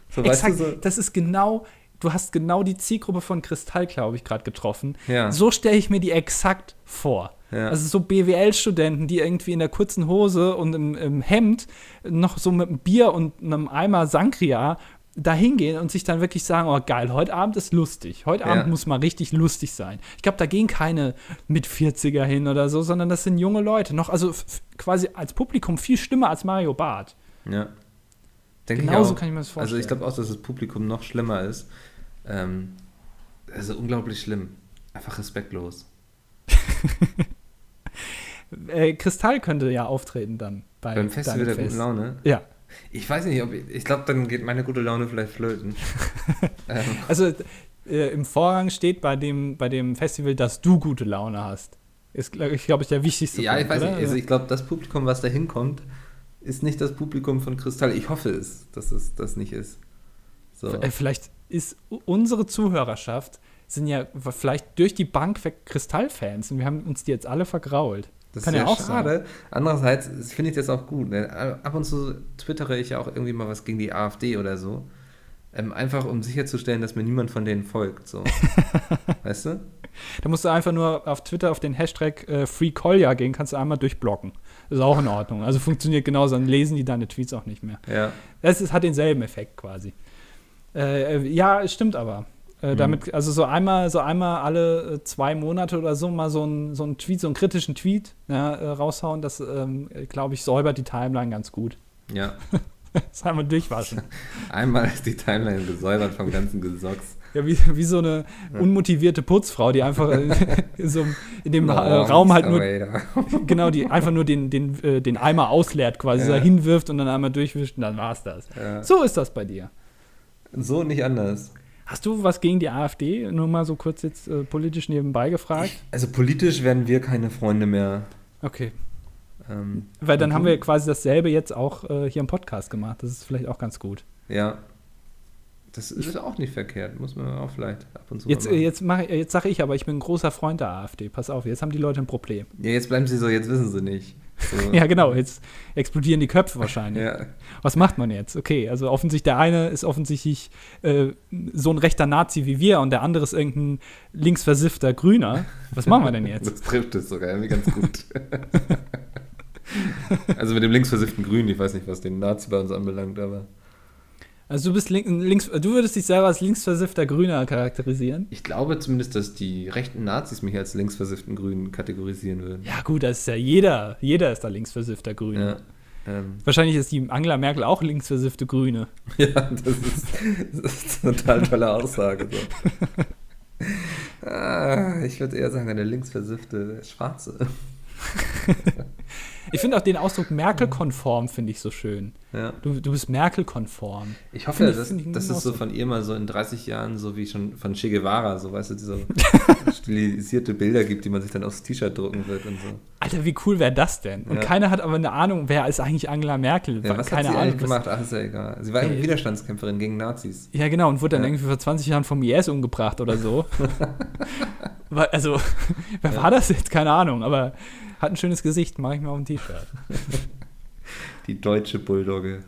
So, weißt exakt, du, so, das ist genau, du hast genau die Zielgruppe von Kristall, glaube ich, gerade getroffen. Ja. So stelle ich mir die exakt vor. Ja. Also so BWL-Studenten, die irgendwie in der kurzen Hose und im, im Hemd noch so mit einem Bier und einem Eimer Sangria da hingehen und sich dann wirklich sagen, oh geil, heute Abend ist lustig. Heute Ja. Abend muss mal richtig lustig sein. Ich glaube, da gehen keine mit 40er hin oder so, sondern das sind junge Leute. Noch, also quasi als Publikum viel schlimmer als Mario Barth. ja. Denke Genauso kann ich mir das vorstellen. Also ich glaube auch, dass das Publikum noch schlimmer ist. Ähm, also unglaublich schlimm. Einfach respektlos. äh, Kristall könnte ja auftreten dann bei Beim Festival der deinem guten Fest. Laune. Ja, Ich weiß nicht, ob ich, ich glaube, dann geht meine gute Laune vielleicht flöten. ähm, also äh, im Vorrang steht bei dem, bei dem Festival, dass du gute Laune hast. Ist, glaube ich, glaub ich, der wichtigste ja, ich Punkt, weiß oder? nicht. Also ich glaube, das Publikum, was da hinkommt, ist nicht das Publikum von Kristall. Ich hoffe es, dass es das nicht ist. So. Äh, Vielleicht ist unsere Zuhörerschaft sind ja vielleicht durch die Bank Kristallfans und wir haben uns die jetzt alle vergrault. Das Kann ist ja auch schade. Andererseits finde ich das auch gut. Ne? Ab und zu twittere ich ja auch irgendwie mal was gegen die AfD oder so. Ähm, einfach um sicherzustellen, dass mir niemand von denen folgt. So. weißt du? Da musst du einfach nur auf Twitter auf den Hashtag äh, FreeCollier gehen, kannst du einmal durchblocken. Ist auch in Ordnung. Also funktioniert genauso, dann lesen die deine Tweets auch nicht mehr. Ja. Es ist, hat denselben Effekt quasi. Äh, äh, ja, es stimmt aber. Äh, Mhm. damit, also so einmal, so einmal alle äh, zwei Monate oder so mal so ein, so ein Tweet, so einen kritischen Tweet ja, äh, raushauen, das, ähm, glaube ich, säubert die Timeline ganz gut. Ja. Das einmal durchwaschen. Einmal ist die Timeline gesäubert vom ganzen Gesocks. Ja, wie, wie so eine unmotivierte Putzfrau, die einfach äh, in, so, in dem Oh, äh, Raum halt nur, genau, die einfach nur den, den, äh, den Eimer ausleert, quasi Ja. da hinwirft und dann einmal durchwischt und dann war's das. Ja. So ist das bei dir. So nicht anders. Hast du was gegen die AfD? Nur mal so kurz jetzt äh, politisch nebenbei gefragt. Also politisch werden wir keine Freunde mehr. Okay. Ähm, Weil dann haben wir quasi dasselbe jetzt auch äh, hier im Podcast gemacht. Das ist vielleicht auch ganz gut. Ja. Das ist auch nicht verkehrt. Muss man auch vielleicht ab und zu Jetzt, mal äh, machen. jetzt, mach, ich- jetzt sage ich aber, ich bin ein großer Freund der AfD. Pass auf, jetzt haben die Leute ein Problem. Ja, jetzt bleiben sie so, jetzt wissen sie nicht. So. Ja, genau, jetzt explodieren die Köpfe wahrscheinlich. Ja. Was macht man jetzt? Okay, also offensichtlich der eine ist offensichtlich äh, so ein rechter Nazi wie wir und der andere ist irgendein linksversiffter Grüner. Was machen wir denn jetzt? Das trifft es sogar irgendwie ganz gut. also mit dem linksversifften Grün, ich weiß nicht, was den Nazi bei uns anbelangt, aber Also du bist link, links, du würdest dich selber als linksversiffter Grüner charakterisieren? ich glaube zumindest, dass die rechten Nazis mich als linksversifften Grün kategorisieren würden. Ja gut, das ist ja jeder. Jeder ist da linksversiffter Grüner. Ja. Ähm, Wahrscheinlich ist die Angela Merkel auch linksversiffte Grüne. ja, das ist, das ist eine total tolle Aussage. So. ah, ich würde eher sagen, eine linksversiffte Schwarze. Ich finde auch den Ausdruck Merkel-konform finde ich so schön. Ja. Du, du bist Merkel-konform. Ich hoffe, Finde ich- dass, finde ich genau es so von ihr mal so in 30 Jahren, so wie schon von Che Guevara, so weißt du, so stilisierte Bilder gibt, die man sich dann aufs T-Shirt drucken wird und so. Alter, wie cool wäre das denn? Und Ja. keiner hat aber eine Ahnung, wer ist eigentlich Angela Merkel? Ja, was Keine hat sie Ahnung. gemacht? Ach, ist ja egal. Sie war eine Widerstandskämpferin gegen Nazis. Ja, genau, und wurde dann irgendwie vor 20 Jahren vom IS umgebracht oder so. Also, wer war das jetzt? Keine Ahnung, aber hat ein schönes Gesicht, mache ich mir auf ein T-Shirt. Die deutsche Bulldogge.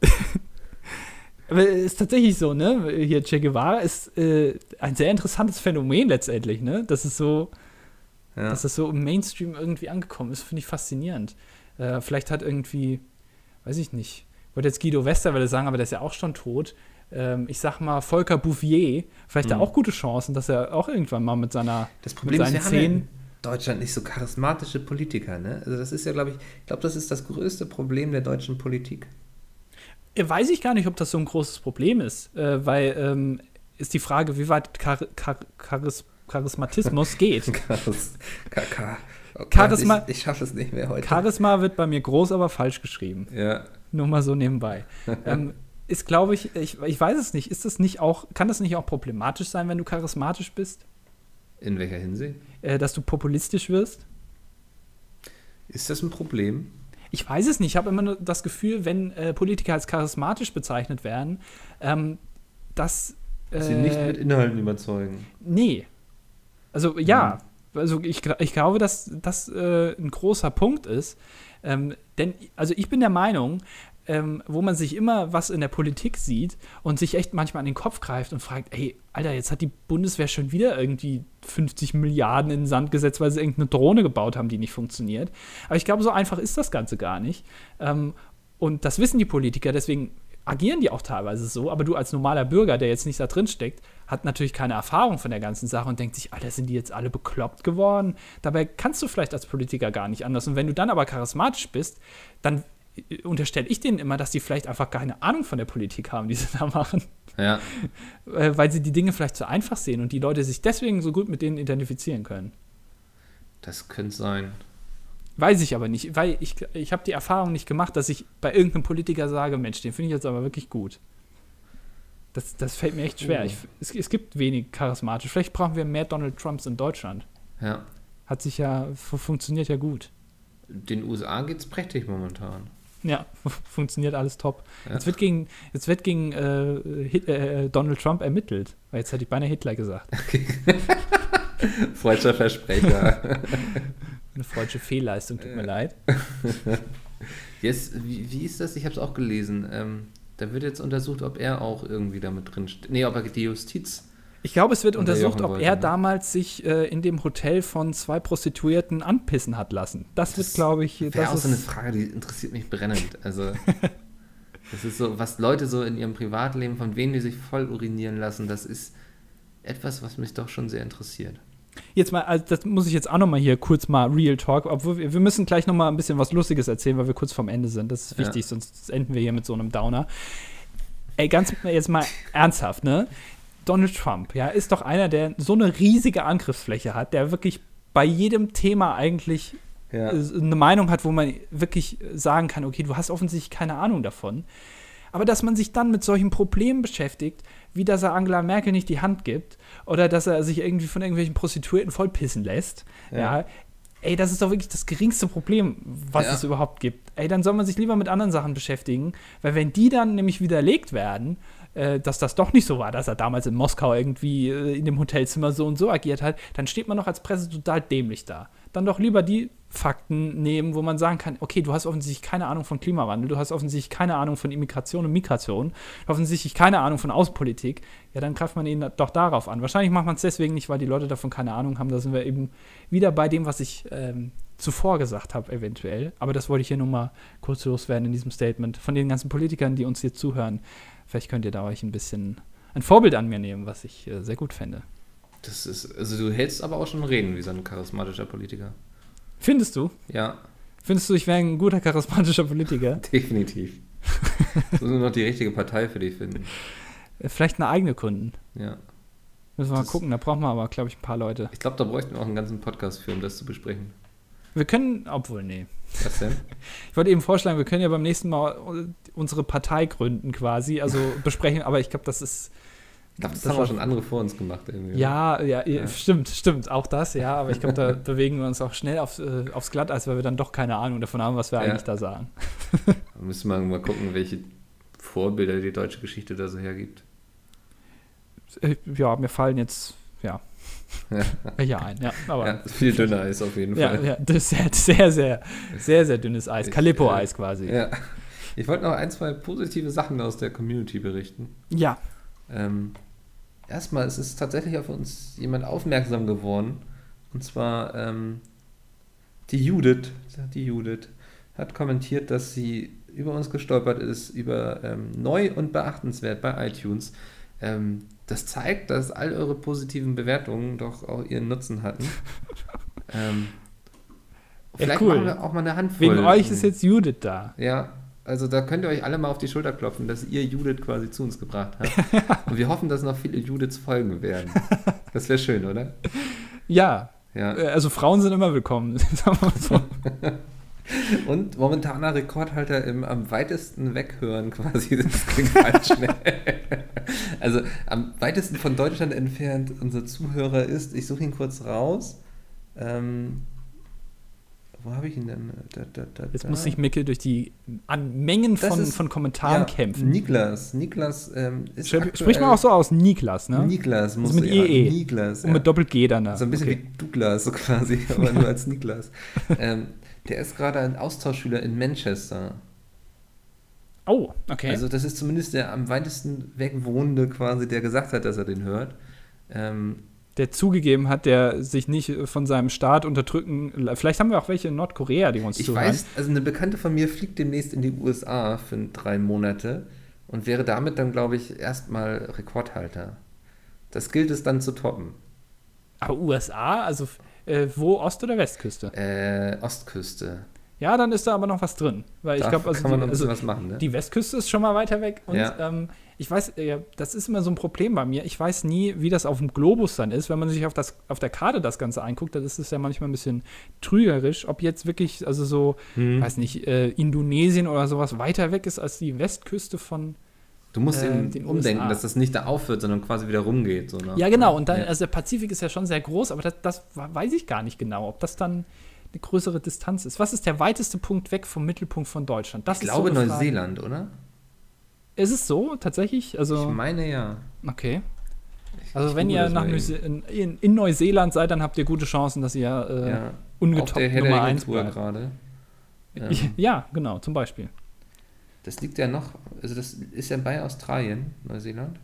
Aber es ist tatsächlich so, ne? Hier Che Guevara ist äh, ein sehr interessantes Phänomen letztendlich, ne? Das ist so, Ja. dass das so im Mainstream irgendwie angekommen ist, finde ich faszinierend. Äh, vielleicht hat irgendwie, weiß ich nicht, wollte jetzt Guido Westerwelle sagen, aber der ist ja auch schon tot. Ähm, ich sag mal, Volker Bouffier, vielleicht mhm. da auch gute Chancen, dass er auch irgendwann mal mit seiner das Problem mit seinen ist, Zähnen. Deutschland nicht so charismatische Politiker, ne? Also das ist ja, glaube ich, ich glaube, das ist das größte Problem der deutschen Politik. Äh, weiß ich gar nicht, ob das so ein großes Problem ist, äh, weil ähm, ist die Frage, wie weit Char Char Charis Charismatismus geht. Charis oh Charisma ich, ich schaffe es nicht mehr heute. Charisma wird bei mir groß, aber falsch geschrieben. Ja. Nur mal so nebenbei. ähm, ist, glaube ich, ich, ich weiß es nicht, ist das nicht auch, kann das nicht auch problematisch sein, wenn du charismatisch bist? In welcher Hinsicht? Äh, dass du populistisch wirst? Ist das ein Problem? Ich weiß es nicht. Ich habe immer nur das Gefühl, wenn äh, Politiker als charismatisch bezeichnet werden, ähm, dass. Äh, Sie nicht mit Inhalten überzeugen. Nee. Also ja, mhm. also ich, ich glaube, dass das äh, ein großer Punkt ist. Ähm, denn, also ich bin der Meinung, ähm, wo man sich immer was in der Politik sieht und sich echt manchmal an den Kopf greift und fragt, ey, Alter, jetzt hat die Bundeswehr schon wieder irgendwie 50 Milliarden in den Sand gesetzt, weil sie irgendeine Drohne gebaut haben, die nicht funktioniert. Aber ich glaube, so einfach ist das Ganze gar nicht. Ähm, und das wissen die Politiker, deswegen agieren die auch teilweise so, aber du als normaler Bürger, der jetzt nicht da drin steckt, hat natürlich keine Erfahrung von der ganzen Sache und denkt sich, Alter, sind die jetzt alle bekloppt geworden? Dabei kannst du vielleicht als Politiker gar nicht anders. Und wenn du dann aber charismatisch bist, dann unterstelle ich denen immer, dass die vielleicht einfach keine Ahnung von der Politik haben, die sie da machen. Ja. Äh, weil sie die Dinge vielleicht zu einfach sehen und die Leute sich deswegen so gut mit denen identifizieren können. Das könnte sein. Weiß ich aber nicht, weil ich, ich habe die Erfahrung nicht gemacht, dass ich bei irgendeinem Politiker sage, Mensch, den finde ich jetzt aber wirklich gut. Das, das fällt mir echt schwer. Oh. Ich, es, es, gibt wenig charismatisch. Vielleicht brauchen wir mehr Donald Trumps in Deutschland. Ja. Hat sich ja, funktioniert ja gut. Den USA geht es prächtig momentan. Ja, funktioniert alles top. Ja. Jetzt wird gegen, jetzt wird gegen äh, Hit, äh, Donald Trump ermittelt. Weil jetzt hätte ich beinahe Hitler gesagt. Okay. Freudscher Versprecher. Eine freudsche Fehlleistung, tut mir leid. Yes, wie, wie ist das? Ich habe es auch gelesen. Ähm, da wird jetzt untersucht, ob er auch irgendwie damit drin steht. Nee, ob er die Justiz ich glaube, es wird untersucht, ob er ne? damals sich äh, in dem Hotel von zwei Prostituierten anpissen hat lassen. Das, das wird, glaube ich. Das auch so eine Frage, die interessiert mich brennend. Also, das ist so, was Leute so in ihrem Privatleben, von wem die sich voll urinieren lassen, das ist etwas, was mich doch schon sehr interessiert. Jetzt mal, also das muss ich jetzt auch noch mal hier kurz mal Real Talk, obwohl wir, wir müssen gleich noch mal ein bisschen was Lustiges erzählen, weil wir kurz vorm Ende sind. Das ist wichtig, ja. sonst enden wir hier mit so einem Downer. Ey, ganz jetzt mal ernsthaft, ne? Donald Trump, ja, ist doch einer, der so eine riesige Angriffsfläche hat, der wirklich bei jedem Thema eigentlich ja. eine Meinung hat, wo man wirklich sagen kann, okay, du hast offensichtlich keine Ahnung davon. Aber dass man sich dann mit solchen Problemen beschäftigt, wie dass er Angela Merkel nicht die Hand gibt oder dass er sich irgendwie von irgendwelchen Prostituierten vollpissen lässt, ja, ja ey, das ist doch wirklich das geringste Problem, was ja. es überhaupt gibt. Ey, dann soll man sich lieber mit anderen Sachen beschäftigen, weil wenn die dann nämlich widerlegt werden äh, dass das doch nicht so war, dass er damals in Moskau irgendwie äh, in dem Hotelzimmer so und so agiert hat, dann steht man noch als Presse total dämlich da. Dann doch lieber die Fakten nehmen, wo man sagen kann, okay, du hast offensichtlich keine Ahnung von Klimawandel, du hast offensichtlich keine Ahnung von Immigration und Migration, offensichtlich keine Ahnung von Außenpolitik, ja, dann greift man ihn doch darauf an. Wahrscheinlich macht man es deswegen nicht, weil die Leute davon keine Ahnung haben. Da sind wir eben wieder bei dem, was ich ähm, zuvor gesagt habe, eventuell. Aber das wollte ich hier nur mal kurz loswerden in diesem Statement von den ganzen Politikern, die uns hier zuhören. Vielleicht könnt ihr da euch ein bisschen ein Vorbild an mir nehmen, was ich äh, sehr gut fände. Das ist, also du hältst aber auch schon reden wie so ein charismatischer Politiker. Findest du? Ja. Findest du, ich wäre ein guter charismatischer Politiker? Definitiv. du musst nur noch die richtige Partei für dich finden. Äh, vielleicht eine eigene Kunden. Ja. Müssen wir das mal gucken, da brauchen wir aber, glaube ich, ein paar Leute. Ich glaube, da bräuchten wir auch einen ganzen Podcast für, um das zu besprechen. Wir können, obwohl, nee. Was denn? Ich wollte eben vorschlagen, wir können ja beim nächsten Mal unsere Partei gründen quasi, also besprechen, aber ich glaube, das ist. Ich glaube, das, das, haben auch schon andere vor uns gemacht. Irgendwie. Ja, ja, ja, stimmt, stimmt, auch das, ja, aber ich glaube, da bewegen wir uns auch schnell auf, äh, aufs Glatteis, weil wir dann doch keine Ahnung davon haben, was wir ja. eigentlich da sagen. da müssen wir mal gucken, welche Vorbilder die deutsche Geschichte da so hergibt. Äh, ja, mir fallen jetzt, ja, ja, ein, ja. Aber ja, viel dünner Eis auf jeden Fall. Ja, ja das ist sehr, sehr, sehr, sehr dünnes Eis. Calippo-Eis quasi. Ja. Ich wollte noch ein, zwei positive Sachen aus der Community berichten. Ja. Ähm, erstmal, es ist tatsächlich auf uns jemand aufmerksam geworden. Und zwar ähm, die Judith, die Judith, hat kommentiert, dass sie über uns gestolpert ist, über ähm, neu und beachtenswert bei iTunes. Ähm, das zeigt, dass all eure positiven Bewertungen doch auch ihren Nutzen hatten. ähm, vielleicht cool. machen wir auch mal eine Handvoll. Wegen euch ist jetzt Judith da. Ja, also da könnt ihr euch alle mal auf die Schulter klopfen, dass ihr Judith quasi zu uns gebracht habt. Und wir hoffen, dass noch viele Judiths folgen werden. Das wäre schön, oder? Ja, Ja. äh, also Frauen sind immer willkommen. sagen wir mal so. Und momentaner Rekordhalter im am weitesten weghören quasi. Das klingt falsch schnell. Also am weitesten von Deutschland entfernt unser Zuhörer ist, ich suche ihn kurz raus. Ähm, wo habe ich ihn denn? Da, da, da, Jetzt muss sich Mickel durch die an Mengen von, ist- von Kommentaren ja, kämpfen. Niklas. Niklas ähm, ist Sprich aktuell- sprich mal auch so aus, Niklas, ne? Niklas muss mit ja, EE. Niklas. Und mit Doppel-G dann. So ein bisschen okay. wie Douglas, so quasi, aber nur als Niklas. ähm, der ist gerade ein Austauschschüler in Manchester. Oh, okay. Also das ist zumindest der am weitesten weg wohnende quasi, der gesagt hat, dass er den hört. Ähm, der zugegeben hat, der sich nicht von seinem Staat unterdrücken. Vielleicht haben wir auch welche in Nordkorea, die uns ich zuhören. weiß, also eine Bekannte von mir fliegt demnächst in die USA für drei Monate und wäre damit dann, glaube ich, erstmal Rekordhalter. Das gilt es dann zu toppen. Aber USA, also äh, wo Ost- oder Westküste? Äh, Ostküste. Ja, dann ist da aber noch was drin. Weil ich Da glaube, also, kann man noch die, ein bisschen also was machen, ne? die Westküste ist schon mal weiter weg. Und Ja. ähm, ich weiß, äh, das ist immer so ein Problem bei mir. Ich weiß nie, wie das auf dem Globus dann ist. Wenn man sich auf, das, auf der Karte das Ganze anguckt, dann ist es ja manchmal ein bisschen trügerisch, ob jetzt wirklich, also so, Hm. weiß nicht, äh, Indonesien oder sowas weiter weg ist als die Westküste von. Du musst äh, eben den umdenken, USA. dass das nicht da aufhört, sondern quasi wieder rumgeht. So, ne? Ja, genau. Und dann, Ja. also der Pazifik ist ja schon sehr groß, aber das, das weiß ich gar nicht genau, ob das dann eine größere Distanz ist. Was ist der weiteste Punkt weg vom Mittelpunkt von Deutschland? Das ich glaube so. Neuseeland, oder? Ist es so, tatsächlich? Ich Also, meine ja. okay. Ich- Also, ich wenn ihr nach. Neuse in, in, Neuseeland seid, dann habt ihr gute Chancen, dass ihr äh, ja. Ungetoppt Nummer der 1 Tour bleibt. gerade. Ähm, Ja, genau, zum Beispiel. Das liegt ja noch, also das ist ja bei Australien, Neuseeland.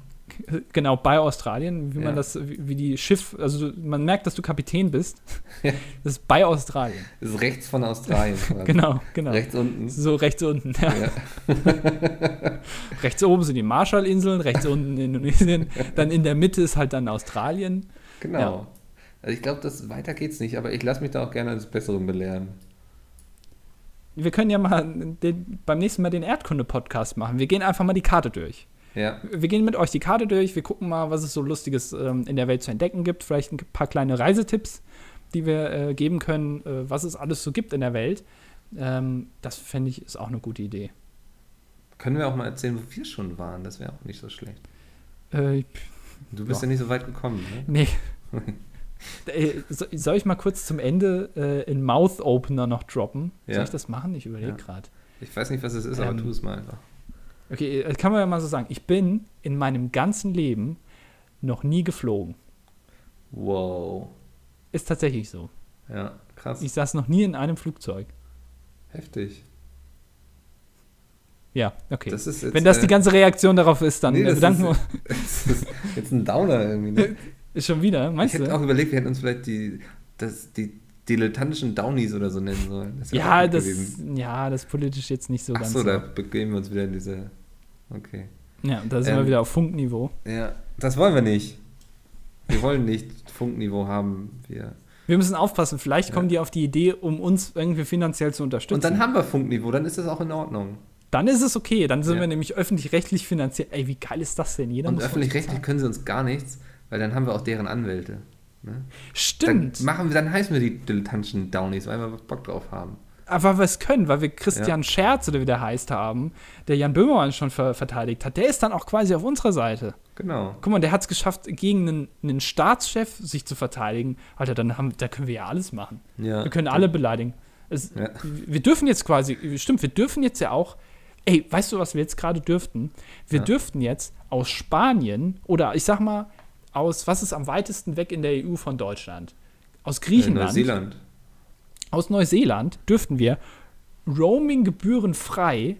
Genau, bei Australien, wie Ja. man das, wie, wie die Schiff, also man merkt, dass du Kapitän bist. Ja. Das ist bei Australien. Das ist rechts von Australien. quasi. Genau, genau. Rechts unten. So rechts unten, ja. Rechts oben sind die Marshallinseln, rechts unten Indonesien, dann in der Mitte ist halt dann Australien. Genau. Also ich glaube, das weiter geht's nicht, aber ich lasse mich da auch gerne als Besseren belehren. Wir können ja mal den, beim nächsten Mal den Erdkunde-Podcast machen. Wir gehen einfach mal die Karte durch. Ja. Wir gehen mit euch die Karte durch, wir gucken mal, was es so Lustiges ähm, in der Welt zu entdecken gibt. Vielleicht ein paar kleine Reisetipps, die wir äh, geben können, äh, was es alles so gibt in der Welt. Ähm, das fände ich ist auch eine gute Idee. Können wir auch mal erzählen, wo wir schon waren? Das wäre auch nicht so schlecht. Äh, Du bist Ja. ja, nicht so weit gekommen, ne? nee. Äh, so- Soll ich mal kurz zum Ende äh, in Mouth Opener noch droppen? Soll Ja. ich das machen? Ich überlege Ja. gerade. Ich weiß nicht, was es ist, aber Ähm, tu es mal einfach. Okay, äh, kann man ja mal so sagen. Ich bin in meinem ganzen Leben noch nie geflogen. Wow. Ist tatsächlich so. Ja, krass. Ich saß noch nie in einem Flugzeug. Heftig. Ja, okay. Das Wenn das äh, die ganze Reaktion darauf ist, dann nee, das bedanken wir ist, uns. das ist jetzt ein Downer irgendwie. Ne? Ist schon wieder, Ich meinst hätte du? auch überlegt, wir hätten uns vielleicht die, das, die dilettantischen Downies oder so nennen sollen. Das Ja, das, gewesen. ja, das ist politisch jetzt nicht so ganz Achso, so. da begeben wir uns wieder in diese. Okay. Ja, da sind Ähm, wir wieder auf Funkniveau. Ja, das wollen wir nicht. Wir wollen nicht Funkniveau haben. Wir. Wir müssen aufpassen, vielleicht Ja. kommen die auf die Idee, um uns irgendwie finanziell zu unterstützen. Und dann haben wir Funkniveau, dann ist das auch in Ordnung. Dann ist es okay, dann sind Ja. wir nämlich öffentlich-rechtlich finanziert. Ey, wie geil ist das denn? Jeder Und öffentlich-rechtlich können sie uns gar nichts, weil dann haben wir auch deren Anwälte. Ne? Stimmt, Dann, machen wir, dann heißen wir die dilettantischen Downies, weil wir Bock drauf haben. aber wir es können, weil wir Christian Scherz oder wie der heißt haben, der Jan Böhmermann schon ver verteidigt hat. Der ist dann auch quasi auf unserer Seite. Genau. Guck mal, der hat es geschafft, gegen einen, einen Staatschef sich zu verteidigen. Alter, dann haben, da können wir ja alles machen. Ja. Wir können alle beleidigen. Es, Ja. Wir dürfen jetzt quasi, stimmt, wir dürfen jetzt ja auch, ey, weißt du, was wir jetzt gerade dürften? Wir Ja. dürften jetzt aus Spanien oder ich sag mal, aus, was ist am weitesten weg in der EU von Deutschland? Aus Äh, Griechenland, Neuseeland. aus Neuseeland dürften wir roaming-gebührenfrei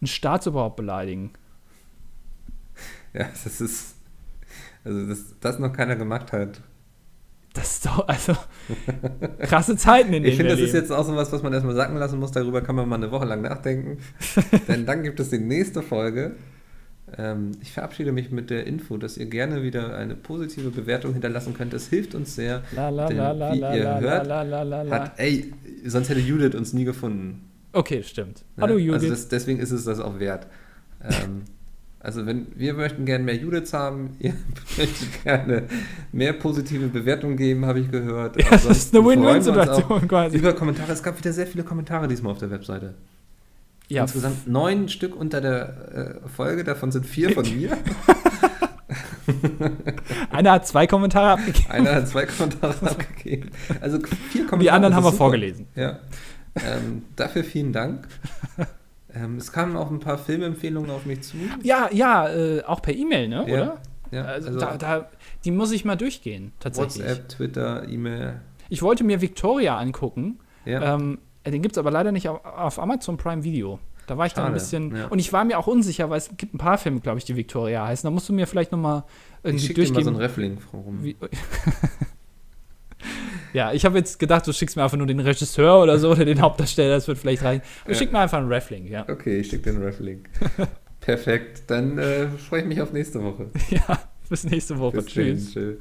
einen Staatsoberhaupt beleidigen. Ja, das ist. Also, dass das noch keiner gemacht hat. Das ist doch, also, krasse Zeiten, in denen Ich finde, das ist leben. jetzt auch so was, was man erstmal sacken lassen muss. Darüber kann man mal eine Woche lang nachdenken. Denn dann gibt es die nächste Folge. Ähm, ich verabschiede mich mit der Info, dass ihr gerne wieder eine positive Bewertung hinterlassen könnt. Das hilft uns sehr. La la Denn la la wie la ihr hört. Hat, ey, sonst hätte Judith uns nie gefunden. Okay, stimmt. Ne? Hallo Judith. Also das, deswegen ist es das auch wert. Ähm, also wenn wir möchten gerne mehr Judiths haben, ihr möchtet gerne mehr positive Bewertungen geben, habe ich gehört. ja, das ist eine Win-Win-Situation quasi. Über Kommentare. Es gab wieder sehr viele Kommentare diesmal auf der Webseite. Ja, Insgesamt neun Stück unter der äh, Folge, davon sind vier von mir. einer hat zwei Kommentare abgegeben. Einer hat zwei Kommentare abgegeben. Also vier Kommentare. Und die anderen haben wir super. vorgelesen. Ja. Ähm, dafür vielen Dank. Ähm, es kamen auch ein paar Filmempfehlungen auf mich zu. Ja, ja, äh, auch per E-Mail, ne? Ja, Oder? Ja, Also, also da, da, die muss ich mal durchgehen, tatsächlich. WhatsApp, Twitter, E-Mail. Ich wollte mir Victoria angucken. Ja. Ähm, den gibt es aber leider nicht auf, Amazon Prime Video. Da war ich dann ein Schade, bisschen. ja. Und ich war mir auch unsicher, weil es gibt ein paar Filme, glaube ich, die Victoria heißen. Da musst du mir vielleicht noch mal ich irgendwie schicke dir mal so durchgeben. einen Reflink rum. ja, ich habe jetzt gedacht, du schickst mir einfach nur den Regisseur oder so oder den Hauptdarsteller, das wird vielleicht reichen. Ja. Schick mir einfach einen Reflink, ja. Okay, ich schicke dir einen Reflink. Perfekt. Dann äh, freue ich mich auf nächste Woche. ja, bis nächste Woche. Bis. Tschüss. Tschüss.